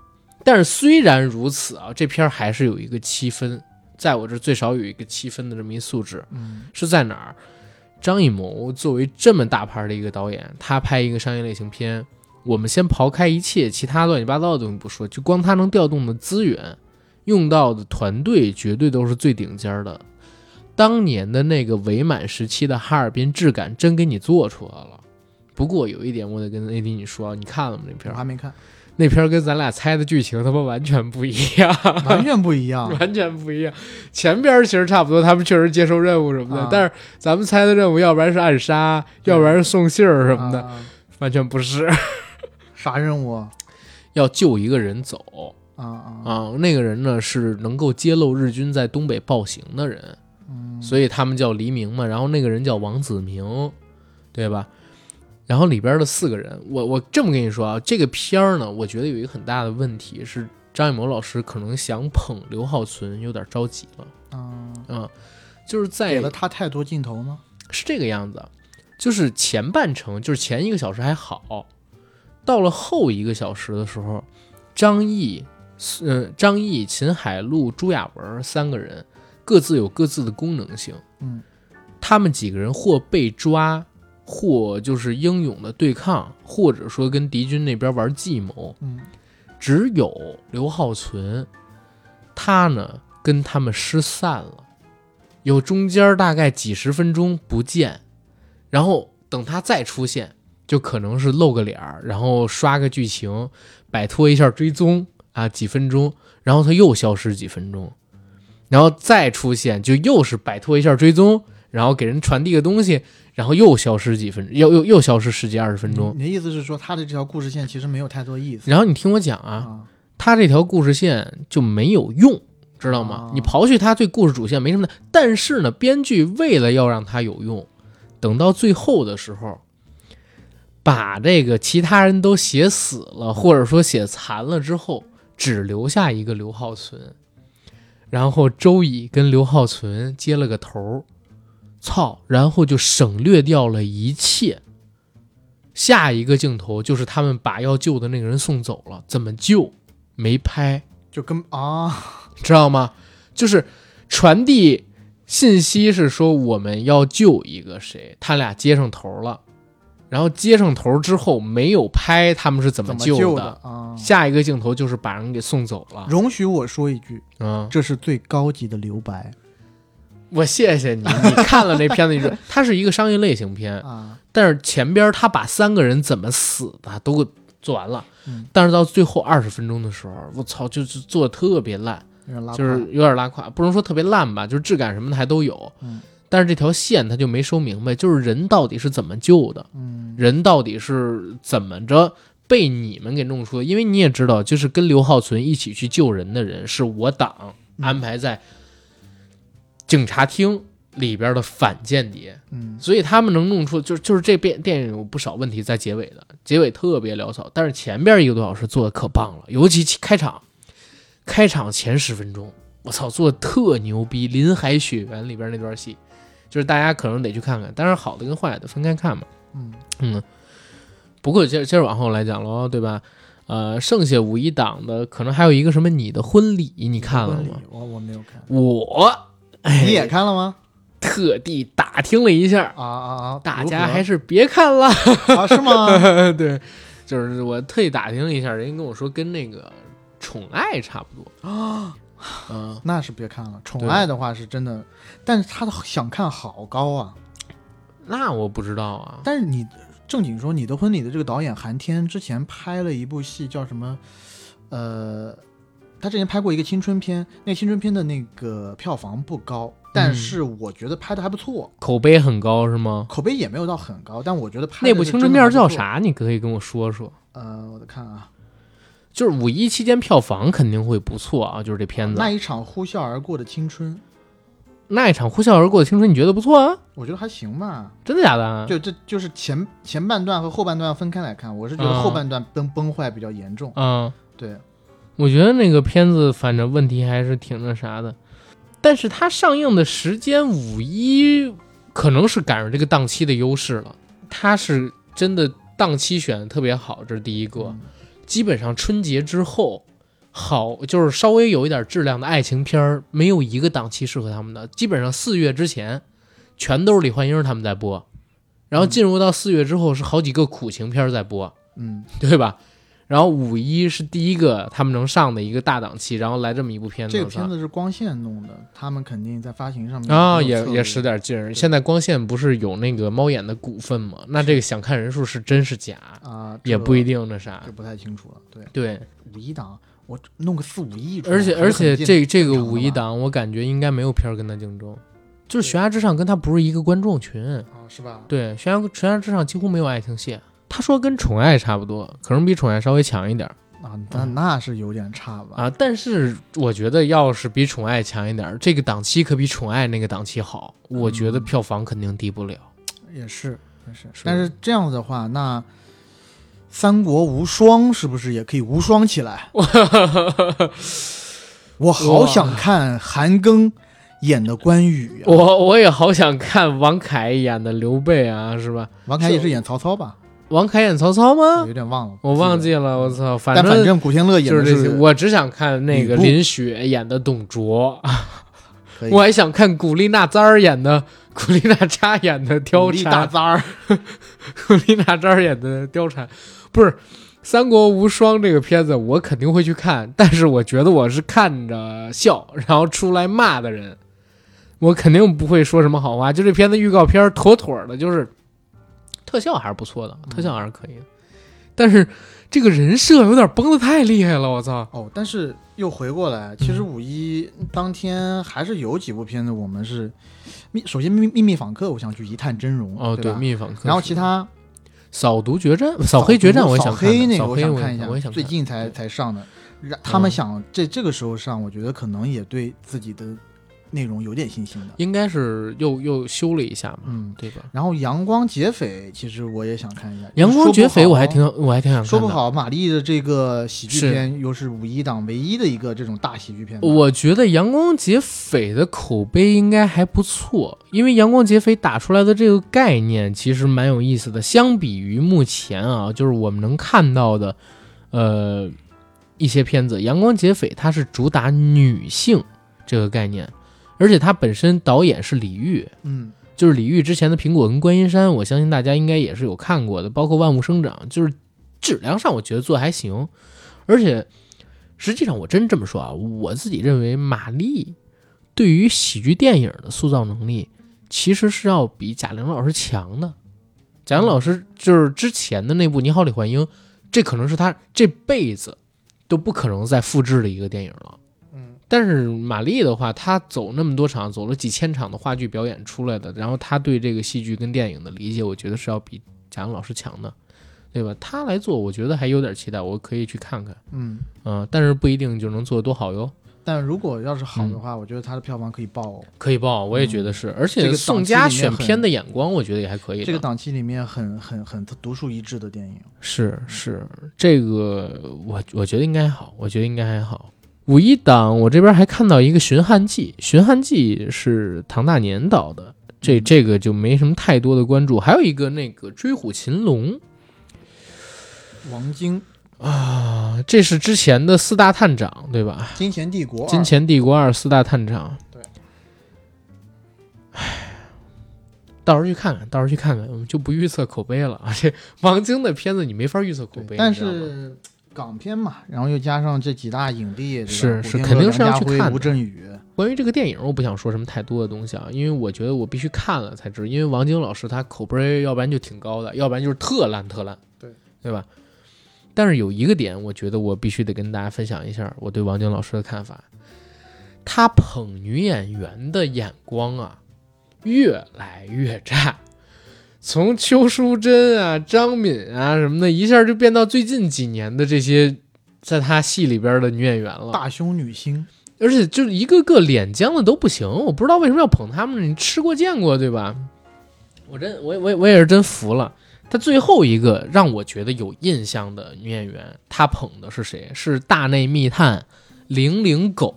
但是虽然如此啊，这片还是有一个七分，在我这最少有一个七分的这么一素质，嗯是在哪儿？张艺谋作为这么大牌的一个导演，他拍一个商业类型片，我们先刨开一切其他乱七八糟的东西不说，就光他能调动的资源，用到的团队绝对都是最顶尖儿的。当年的那个伪满时期的哈尔滨质感真给你做出来了。不过有一点我得跟 AD 你说，你看了吗？那片还没看，那片儿跟咱俩猜的剧情他妈完全不一样。完全不一样。完全不一样。前边其实差不多，他们确实接受任务什么的，啊但是咱们猜的任务，要不然是暗杀，要不然是送信儿什么的，啊完全不是。啥任务啊？要救一个人走啊啊！啊，那个人呢是能够揭露日军在东北暴行的人，嗯所以他们叫黎明嘛。然后那个人叫王子明，对吧？然后里边的四个人，我我这么跟你说啊，这个片儿呢，我觉得有一个很大的问题是，张艺谋老师可能想捧刘浩存，有点着急了。啊，啊，就是在给了他太多镜头吗？是这个样子，就是前半程，就是前一个小时还好，到了后一个小时的时候，张译、嗯、张译、秦海璐、朱亚文三个人各自有各自的功能性，嗯，他们几个人或被抓，或就是英勇的对抗，或者说跟敌军那边玩计谋，嗯。只有刘浩存，他呢跟他们失散了，有中间大概几十分钟不见，然后等他再出现，就可能是露个脸儿，然后刷个剧情，摆脱一下追踪啊几分钟，然后他又消失几分钟，然后再出现就又是摆脱一下追踪，然后给人传递个东西，然后又消失几分，又又又消失十几二十分钟。你的意思是说，他的这条故事线其实没有太多意思然后你听我讲啊，啊？他这条故事线就没有用，知道吗？哦你刨去他对故事主线没什么的，但是呢，编剧为了要让他有用，等到最后的时候，把这个其他人都写死了，或者说写残了之后，只留下一个刘浩存，然后周乙跟刘浩存接了个头儿，操，然后就省略掉了一切。下一个镜头就是他们把要救的那个人送走了，怎么救？没拍，就跟啊，知道吗？就是传递信息是说我们要救一个谁，他俩接上头了，然后接上头之后没有拍他们是怎么救救的啊？下一个镜头就是把人给送走了。容许我说一句，嗯，这是最高级的留白我谢谢你，你看了那片子，你说 它是一个商业类型片，啊！但是前边他把三个人怎么死的都给做完了，嗯但是到最后二十分钟的时候，我操，就是做的特别烂。就是有点拉胯，不能说特别烂吧，就是质感什么的还都有。嗯但是这条线他就没说明白，就是人到底是怎么救的，嗯。人到底是怎么着被你们给弄出的？因为你也知道，就是跟刘浩存一起去救人的人是我党安排在警察厅里边的反间谍，嗯。所以他们能弄出，就是就是这遍电影有不少问题在结尾的，结尾特别潦草，但是前边一个多小时做的可棒了，尤其其开场，开场前十分钟，我操，做的特牛逼，《林海雪原》里边那段戏，就是大家可能得去看看，当然好的跟坏的分开看嘛。嗯嗯，不过接接着往后来讲喽，对吧？呃，剩下五一档的可能还有一个什么你的婚礼，你看了吗？我我没有看，我你也看了吗？特地打听了一下，啊啊啊！大家还是别看了。啊是吗？对，就是我特意打听了一下，人家跟我说跟那个《宠爱》差不多啊。嗯，那是别看了。宠爱的话是真的，但是他的想看好高啊。那我不知道啊。但是你正经说，你的婚礼的这个导演韩天之前拍了一部戏，叫什么？呃，他之前拍过一个青春片，那青春片的那个票房不高，但是我觉得拍的还不错，口碑很高是吗？口碑也没有到很高，但我觉得拍那部青春片叫？啥？你可以跟我说说。呃，我看啊，就是五一期间票房肯定会不错啊，就是这片子那一场呼啸而过的青春，那一场呼啸而过的青春，你觉得不错啊？我觉得还行吧。真的假的啊？就这就是前前半段和后半段分开来看，我是觉得嗯后半段崩崩坏比较严重。嗯，对，我觉得那个片子反正问题还是挺那啥的，但是它上映的时间五一可能是赶上这个档期的优势了，它是真的档期选的特别好，这是第一个。嗯基本上春节之后，好，就是稍微有一点质量的爱情片儿，没有一个档期适合他们的。基本上四月之前，全都是李焕英他们在播，然后进入到四月之后，是好几个苦情片在播，嗯，对吧？然后五一是第一个他们能上的一个大档期，然后来这么一部片子，这个片子是光线弄的，他们肯定在发行上面啊，也也使点劲儿。现在光线不是有那个猫眼的股份吗？那这个想看人数是真是假，啊，也不一定，那啥这。不太清楚了。对，对，五一档我弄个四五亿而且而且这这个五一档，我感觉应该没有片儿跟他竞争，就是《悬崖之上》跟他不是一个观众群。啊，是吧？对，《悬崖悬崖之上》几乎没有爱情戏。他说跟《宠爱》差不多，可能比《宠爱》稍微强一点儿啊，那那是有点差吧？啊。但是我觉得要是比《宠爱》强一点儿，这个档期可比《宠爱》那个档期好。我觉得嗯票房肯定低不了。也是也是，是但是这样子的话，那三国无双是不是也可以无双起来？我好想看韩庚演的关羽啊、我我也好想看王凯演的刘备啊，是吧？王凯也是演曹操吧？王凯演曹操吗有？点忘了，我忘记了，我操！反正反正正古天乐演的就是这些。我只想看那个林雪演的董卓，我还想看古力娜扎儿演的古力娜扎演的貂蝉，古力娜扎儿演的貂蝉，不是《三国无双》这个片子，我肯定会去看，但是我觉得我是看着笑，然后出来骂的人，我肯定不会说什么好话。就这片子预告片妥妥的，就是特效还是不错的，特效还是可以的，但是这个人设有点崩的太厉害了，我操！哦，但是又回过来，其实五一当天还是有几部片子我们是秘，首先秘秘密访客，我想去一探真容哦，对，秘密访客，然后其他扫毒决战、扫黑决战，我也想扫。黑那个我想看一下。最近才才上的，让他们想这这个时候上，我觉得可能也对自己的内容有点信心的。应该是又又修了一下嘛，嗯，对吧？然后阳光劫匪其实我也想看一下，阳光劫匪我还挺我还挺想看。说不，好，玛丽的这个喜剧片又是五一档唯一的一个这种大喜剧片。我觉得阳光劫匪的口碑应该还不错，因为阳光劫匪打出来的这个概念其实蛮有意思的。相比于目前啊，就是我们能看到的，呃，一些片子，阳光劫匪它是主打女性这个概念，而且他本身导演是李玉，嗯，就是李玉之前的《苹果》跟《观音山》，我相信大家应该也是有看过的，包括《万物生长》，就是质量上我觉得做得还行，而且实际上我真这么说啊，我自己认为马丽对于喜剧电影的塑造能力其实是要比贾玲老师强的。贾玲老师就是之前的那部《你好，李焕英》，这可能是她这辈子都不可能再复制的一个电影了。嗯，但是马丽的话，她走那么多场，走了几千场的话剧表演出来的，然后她对这个戏剧跟电影的理解，我觉得是要比贾玲老师强的，对吧？她来做，我觉得还有点期待，我可以去看看，嗯，嗯、但是不一定就能做得多好哟。但如果要是好嗯的话，我觉得它的票房可以爆。可以爆，我也觉得是，而且这个宋佳选片的眼光，我觉得也还可以。这个档期里面很很很独树一帜的电影。是是，这个我我觉得应该好，我觉得应该还好。五一档我这边还看到一个《寻汉记》，《寻汉记》是唐大年导的，这嗯这个就没什么太多的关注。还有一个那个《追虎擒龙》王晶，啊，这是之前的四大探长对吧？《金钱帝国二》《金钱帝国二》四大探长。对。唉，到时候去看看，到时候去看看，我们就不预测口碑了。这王晶的片子你没法预测口碑，但你知道吗是港片嘛，然后又加上这几大影帝，是是肯定是要去看吴镇宇，关于这个电影，我不想说什么太多的东西啊，因为我觉得我必须看了才知道。因为王晶老师他口碑，要不然就挺高的，要不然就是特烂特烂，对对吧？但是有一个点，我觉得我必须得跟大家分享一下我对王晶老师的看法。他捧女演员的眼光啊，越来越差。从邱淑贞啊、张敏啊什么的，一下就变到最近几年的这些在他戏里边的女演员了。大胸女星，而且就是一个个脸僵的都不行，我不知道为什么要捧他们，你吃过见过对吧？我真我我我也是真服了。他最后一个让我觉得有印象的女演员，他捧的是谁？是《大内密探零零狗》。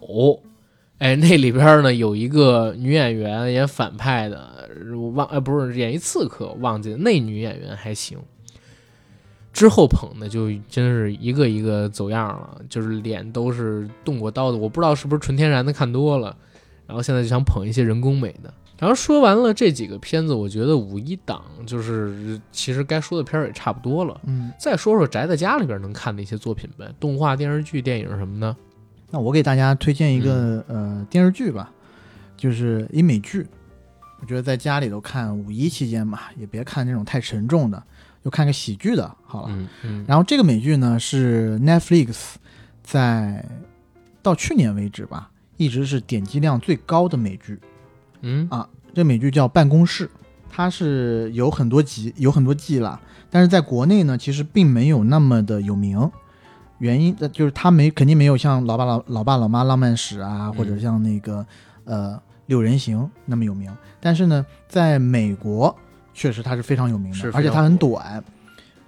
哎，那里边呢有一个女演员演反派的，我忘呃不是演一刺客，忘记了那女演员还行。之后捧的就真是一个一个走样了，就是脸都是动过刀的。我不知道是不是纯天然的看多了，然后现在就想捧一些人工美的。然后说完了这几个片子，我觉得五一档就是其实该说的片儿也差不多了。嗯，再说说宅在家里边能看的一些作品呗，动画、电视剧、电影什么的。那我给大家推荐一个、呃电视剧吧，就是一美剧。我觉得在家里头看五一期间嘛，也别看那种太沉重的，就看个喜剧的好了。嗯嗯，然后这个美剧呢是 Netflix 在到去年为止吧，一直是点击量最高的美剧。嗯啊这美剧叫《办公室》，它是有很多集，有很多季了，但是在国内呢，其实并没有那么的有名。原因呃就是他没肯定没有像《老爸老老爸老妈浪漫史》啊，嗯或者像那个呃《六人行》那么有名。但是呢，在美国确实它是非常有名的，而且它很短。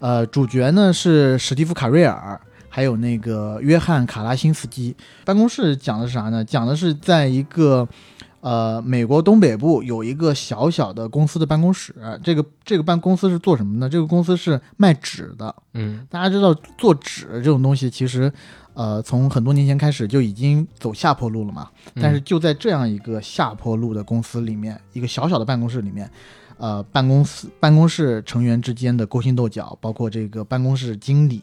呃，主角呢是史蒂夫·卡瑞尔，还有那个约翰·卡拉辛斯基。办公室讲的是啥呢？讲的是在一个呃，美国东北部有一个小小的公司的办公室，这个这个办公司是做什么呢？这个公司是卖纸的。嗯大家知道做纸这种东西，其实呃从很多年前开始就已经走下坡路了嘛。嗯但是就在这样一个下坡路的公司里面，一个小小的办公室里面，呃，办公室办公室成员之间的勾心斗角，包括这个办公室经理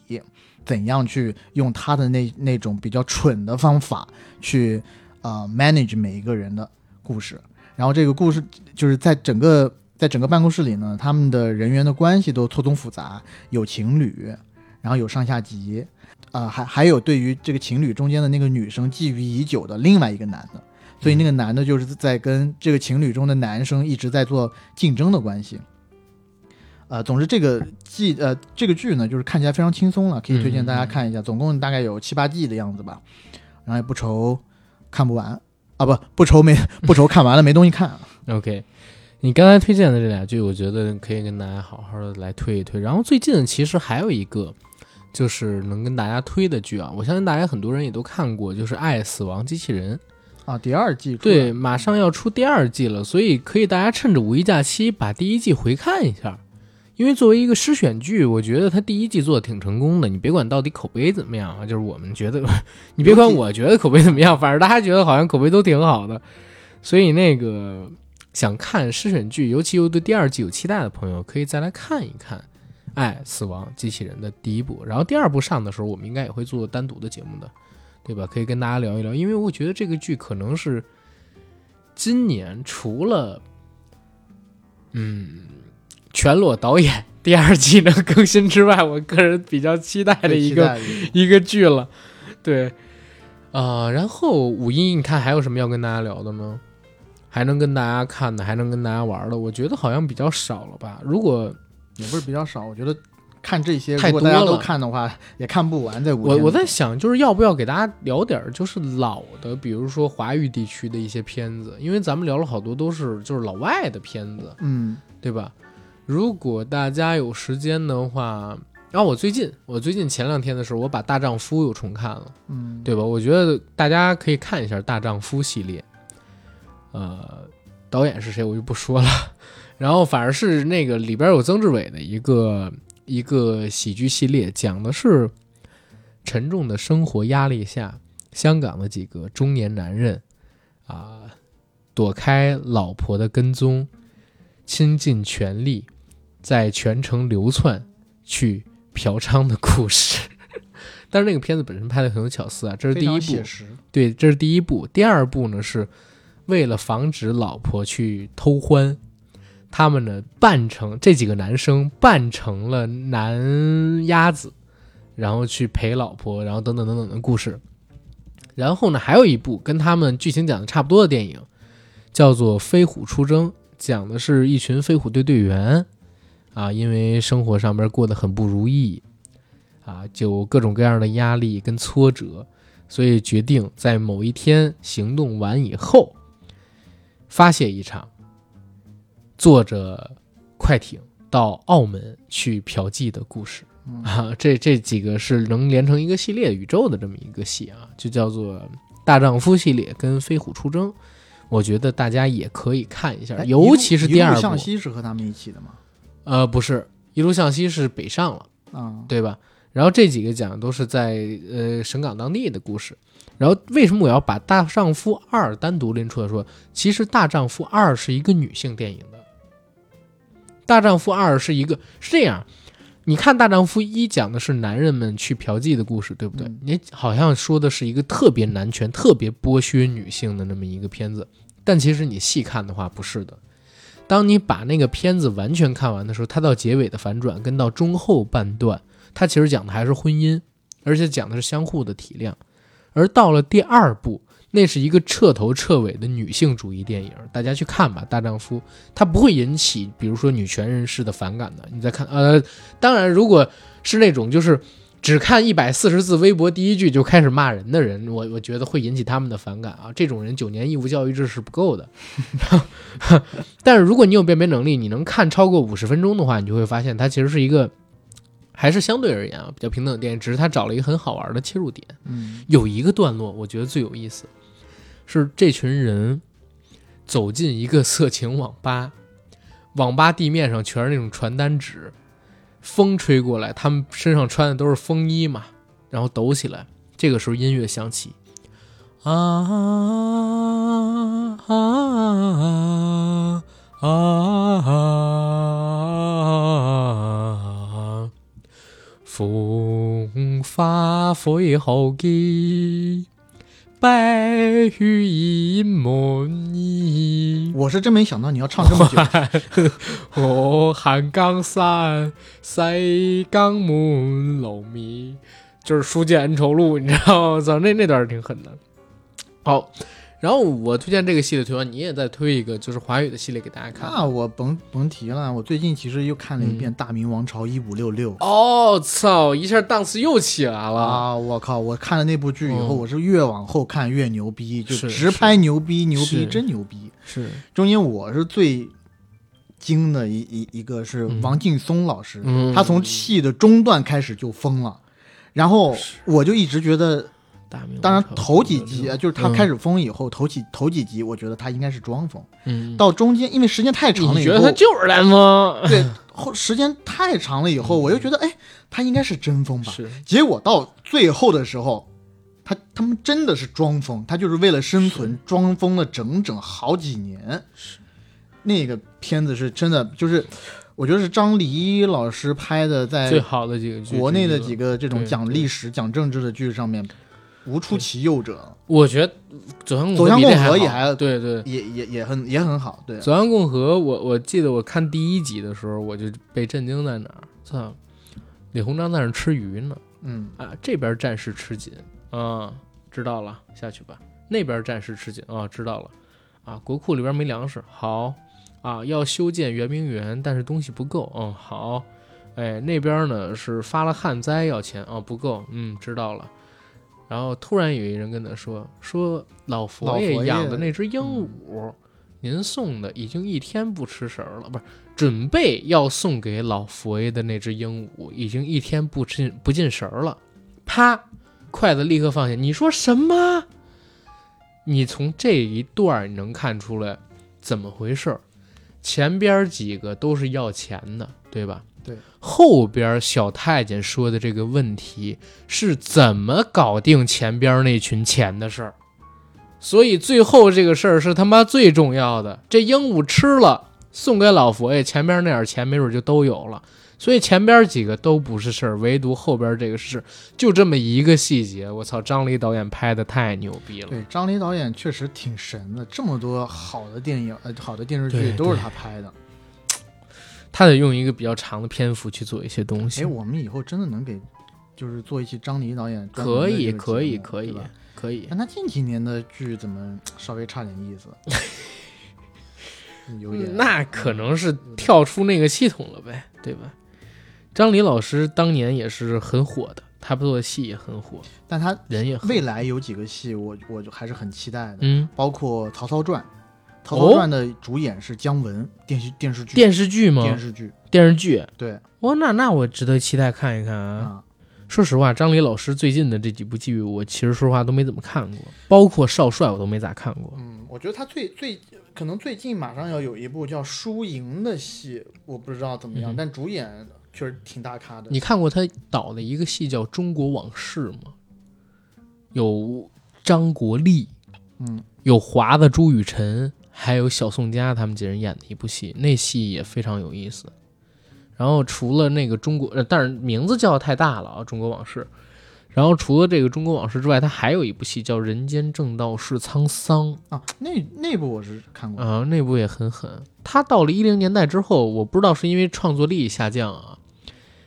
怎样去用他的那那种比较蠢的方法去呃 manage 每一个人的故事。然后这个故事就是在整个在整个办公室里呢，他们的人员的关系都错综复杂，有情侣，然后有上下级，啊、还还有对于这个情侣中间的那个女生觊觎已久的另外一个男的，所以那个男的就是在跟这个情侣中的男生一直在做竞争的关系。呃，总之这个季呃这个剧呢，就是看起来非常轻松了，可以推荐大家看一下，总共大概有七八季的样子吧，然后也不愁看不完啊，不不愁没不愁看完了没东西看。OK，你刚才推荐的这两剧，我觉得可以跟大家好好的来推一推。然后最近其实还有一个，就是能跟大家推的剧啊，我相信大家很多人也都看过，就是《爱死亡机器人》。啊，第二季对，马上要出第二季了，所以可以大家趁着五一假期把第一季回看一下。因为作为一个诗选剧，我觉得它第一季做的挺成功的。你别管到底口碑怎么样啊，就是我们觉得，你别管我觉得口碑怎么样，反正大家觉得好像口碑都挺好的。所以那个想看诗选剧，尤其又对第二季有期待的朋友，可以再来看一看《爱死亡机器人》的第一部。然后第二部上的时候，我们应该也会做单独的节目的，对吧？可以跟大家聊一聊，因为我觉得这个剧可能是今年除了嗯全裸导演第二季能更新之外，我个人比较期待的一个的一个剧了。对，啊，然后五一你看还有什么要跟大家聊的吗？还能跟大家看的，还能跟大家玩的，我觉得好像比较少了吧。如果也不是比较少，我觉得看这些，太如果大家都看的话，也看不完。在五我我在想，就是要不要给大家聊点儿就是老的，比如说华语地区的一些片子，因为咱们聊了好多都是就是老外的片子，嗯对吧？如果大家有时间的话，然后我最近我最近前两天的时候，我把《大丈夫》又重看了。嗯，对吧？我觉得大家可以看一下《大丈夫》系列，呃，导演是谁我就不说了。然后反而是那个里边有曾志伟的一个一个喜剧系列，讲的是沉重的生活压力下，香港的几个中年男人啊，躲开老婆的跟踪，倾尽全力在全城流窜去嫖娼的故事。但是那个片子本身拍的很有巧思啊，这是第一部。对，这是第一部。第二部呢，是为了防止老婆去偷欢，他们呢扮成这几个男生扮成了男鸭子，然后去陪老婆，然后等等等等的故事。然后呢，还有一部跟他们剧情讲的差不多的电影，叫做《飞虎出征》，讲的是一群飞虎队队员啊，因为生活上边过得很不如意啊，就各种各样的压力跟挫折，所以决定在某一天行动完以后，发泄一场，坐着快艇到澳门去嫖妓的故事嗯啊。这这几个是能连成一个系列宇宙的这么一个戏啊，就叫做《大丈夫》系列跟《飞虎出征》，我觉得大家也可以看一下，哎尤其是第二部。西是和他们一起的吗？呃，不是，一路向西是北上了。啊，对吧？然后这几个讲的都是在呃省港当地的故事。然后为什么我要把《大丈夫二》单独拎出来说？其实《大丈夫二》是一个女性电影的，《大丈夫二》是一个是这样。你看《大丈夫一》讲的是男人们去嫖妓的故事，对不对？嗯你好像说的是一个特别男权、特别剥削女性的那么一个片子，但其实你细看的话，不是的。当你把那个片子完全看完的时候，它到结尾的反转跟到中后半段，它其实讲的还是婚姻，而且讲的是相互的体谅。而到了第二部，那是一个彻头彻尾的女性主义电影，大家去看吧，《大丈夫》它不会引起比如说女权人士的反感的。你再看，呃，当然如果是那种就是只看一百四十字微博第一句就开始骂人的人，我我觉得会引起他们的反感啊。这种人九年义务教育制是不够的。但是如果你有辨别能力，你能看超过五十分钟的话，你就会发现它其实是一个还是相对而言啊比较平等的电影，只是它找了一个很好玩的切入点。嗯有一个段落我觉得最有意思，是这群人走进一个色情网吧，网吧地面上全是那种传单纸，风吹过来，他们身上穿的都是风衣嘛，然后抖起来。这个时候音乐响起，啊啊啊啊！风花飞后記，白羽隱滿意。我是真没想到你要唱这么久，我 寒江山，塞江门楼迷，就是书剑恩仇录，你知道吗？操，那那段儿挺狠的。好，然后我推荐这个系列推完，你也再推一个，就是华语的系列给大家看。那我甭甭提了。我最近其实又看了一遍《大明王朝一五六六》哦，操！一下档次又起来了。啊！我靠！我看了那部剧以后，嗯我是越往后看越牛逼，就是直拍牛逼，牛逼真牛逼。是，中间我是最惊的一一一个是嗯王劲松老师，嗯他从戏的中段开始就疯了，然后我就一直觉得，大明当然头几集嗯就是他开始疯以后，头几头几集我觉得他应该是装疯，嗯，到中间因为时间太长了以后，你觉得他就是蓝风？对后时间太长了以后，我又觉得哎，他应该是真疯吧，是，结果到最后的时候，他他们真的是装疯，他就是为了生存装疯了整整好几年。那个片子是真的，就是我觉得是张黎老师拍的，在最好的几个剧，国内的几个，这种讲历史、讲政治的剧上面，无出其右者，我觉得《走向共和》还对对。也也也很也很好。对，走向共和，我我记得我看第一集的时候，我就被震惊在哪儿？操，李鸿章在那儿吃鱼呢，嗯，啊，这边战事吃紧啊，知道了，下去吧。那边战事吃紧啊，知道了，啊，国库里边没粮食，好，啊，要修建圆明园，但是东西不够，嗯，好，哎，那边呢是发了旱灾要钱，哦，不够，嗯，知道了。然后突然有一人跟他说：“说老佛爷养的那只鹦鹉，您送的已经一天不吃食儿了，不是准备要送给老佛爷的那只鹦鹉，已经一天不进不进食儿了。”啪，筷子立刻放下。你说什么？你从这一段你能看出来怎么回事？前边几个都是要钱的，对吧？对。后边小太监说的这个问题是怎么搞定前边那群钱的事儿，所以最后这个事儿是他妈最重要的。这鹦鹉吃了，送给老佛爷，前边那点钱没准就都有了。所以前边几个都不是事儿，唯独后边这个是就这么一个细节。我操，张黎导演拍的太牛逼了。对，张黎导演确实挺神的，这么多好的电影呃好的电视剧都是他拍的。他得用一个比较长的篇幅去做一些东西哎，。我们以后真的能给，就是做一期张黎导演可以，可以，可以，可以。但他近几年的剧怎么稍微差点意思？有点嗯那可能是跳出那个系统了呗，对吧？张黎老师当年也是很火的，他做的戏也很火，但他人也很未来有几个戏，我我就还是很期待的，嗯，包括《曹操传》。《曹操传》的主演是姜文，电视电视剧电视剧吗？电视剧电视剧。对哇，那那我值得期待看一看啊。啊，说实话，张黎老师最近的这几部剧，我其实说实话都没怎么看过，包括《少帅》我都没咋看过。嗯，我觉得他最最可能最近马上要有一部叫《输赢》的戏，我不知道怎么样，嗯但主演确实挺大咖的。你看过他导的一个戏叫《中国往事》吗？有张国立，嗯，有华子、朱雨辰，还有小宋佳他们几人演的一部戏，那戏也非常有意思。然后除了那个中国，呃，但是名字叫的太大了啊，《中国往事》。然后除了这个《中国往事》之外，他还有一部戏叫《人间正道是沧桑》啊，那那部我是看过。啊，那部也很狠。他到了一零年代之后，我不知道是因为创作力下降啊，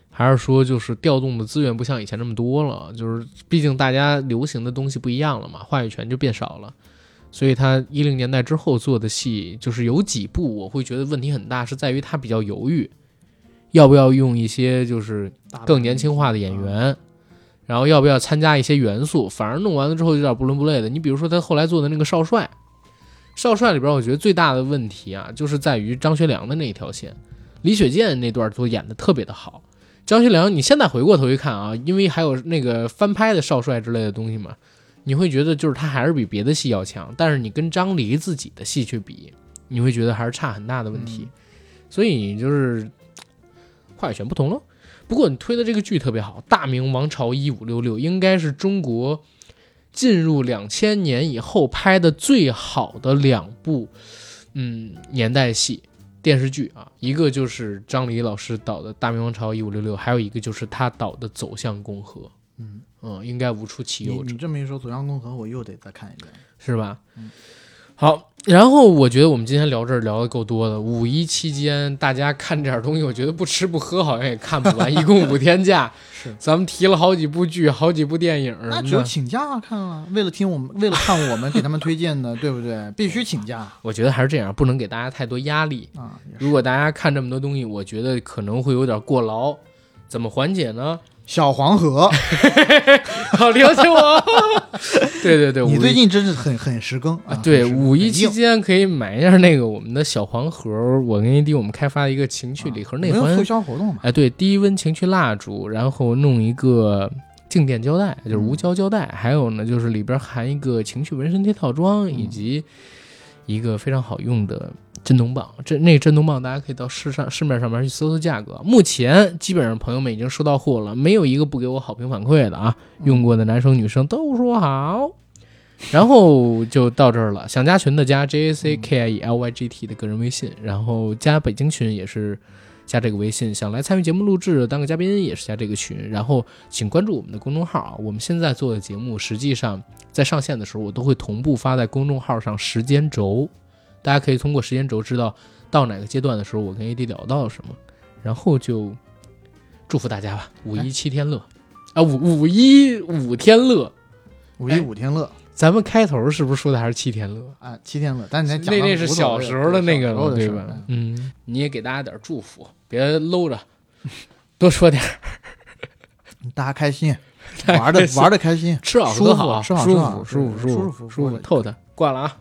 还是说就是调动的资源不像以前那么多了，就是毕竟大家流行的东西不一样了嘛，话语权就变少了。所以他一零年代之后做的戏，就是有几部我会觉得问题很大，是在于他比较犹豫，要不要用一些就是更年轻化的演员，然后要不要参加一些元素，反而弄完了之后有点不伦不类的。你比如说他后来做的那个少帅，少帅里边我觉得最大的问题啊，就是在于张学良的那一条线，李雪健那段都演的特别的好。张学良，你现在回过头一看啊，因为还有那个翻拍的少帅之类的东西嘛，你会觉得就是他还是比别的戏要强，但是你跟张黎自己的戏去比，你会觉得还是差很大的问题。所以就是话语权不同了。不过你推的这个剧特别好，《大明王朝一五六六》应该是中国进入两千年以后拍的最好的两部嗯年代戏电视剧啊，一个就是张黎老师导的《大明王朝一五六六》，还有一个就是他导的《走向共和》。嗯嗯，应该无出其右者你。这么一说，《走向共和》我又得再看一遍。是吧？嗯好，然后我觉得我们今天聊这儿聊的够多的。五一期间大家看这点东西，我觉得不吃不喝好像也看不完，一共五天假，是，咱们提了好几部剧，好几部电影那只有。请假看啊，为了听我们，为了看我们给他们推荐的，对不对？必须请假我觉得还是这样，不能给大家太多压力。啊。如果大家看这么多东西，我觉得可能会有点过劳。怎么缓解呢？小黄河，好，了解我。对对对，你最近真是很很时更啊。对，五一期间可以买一下那个我们的小黄盒，我跟 AD 我们开发一个情趣礼盒内环促销活动嘛？哎，对，低温情趣蜡烛，然后弄一个静电胶带，就是无胶胶带，还有呢，就是里边含一个情趣纹身贴套装，以及一个非常好用的震动棒。这那个震动棒大家可以到市上市面上面去搜搜价格。目前基本上朋友们已经收到货了，没有一个不给我好评反馈的啊，用过的男生女生都说好。然后就到这儿了，想加群的加 J A C K I E L Y G T 的个人微信，然后加北京群也是加这个微信，想来参与节目录制当个嘉宾也是加这个群，然后请关注我们的公众号啊。我们现在做的节目，实际上在上线的时候，我都会同步发在公众号上时间轴，大家可以通过时间轴知道到哪个阶段的时候，我跟 AD 聊到了什么，然后就祝福大家吧，五一七天乐。啊，五五一五天乐。五一五天乐。咱们开头是不是说的还是七天乐？啊，七天乐，但是你讲那那是小时候的那个了，对吧？嗯，你也给大家点祝福，别搂着，多说点儿，大家开心，玩的玩的开心，吃好喝好，舒服舒服舒服舒服舒服舒服，透的，挂了啊。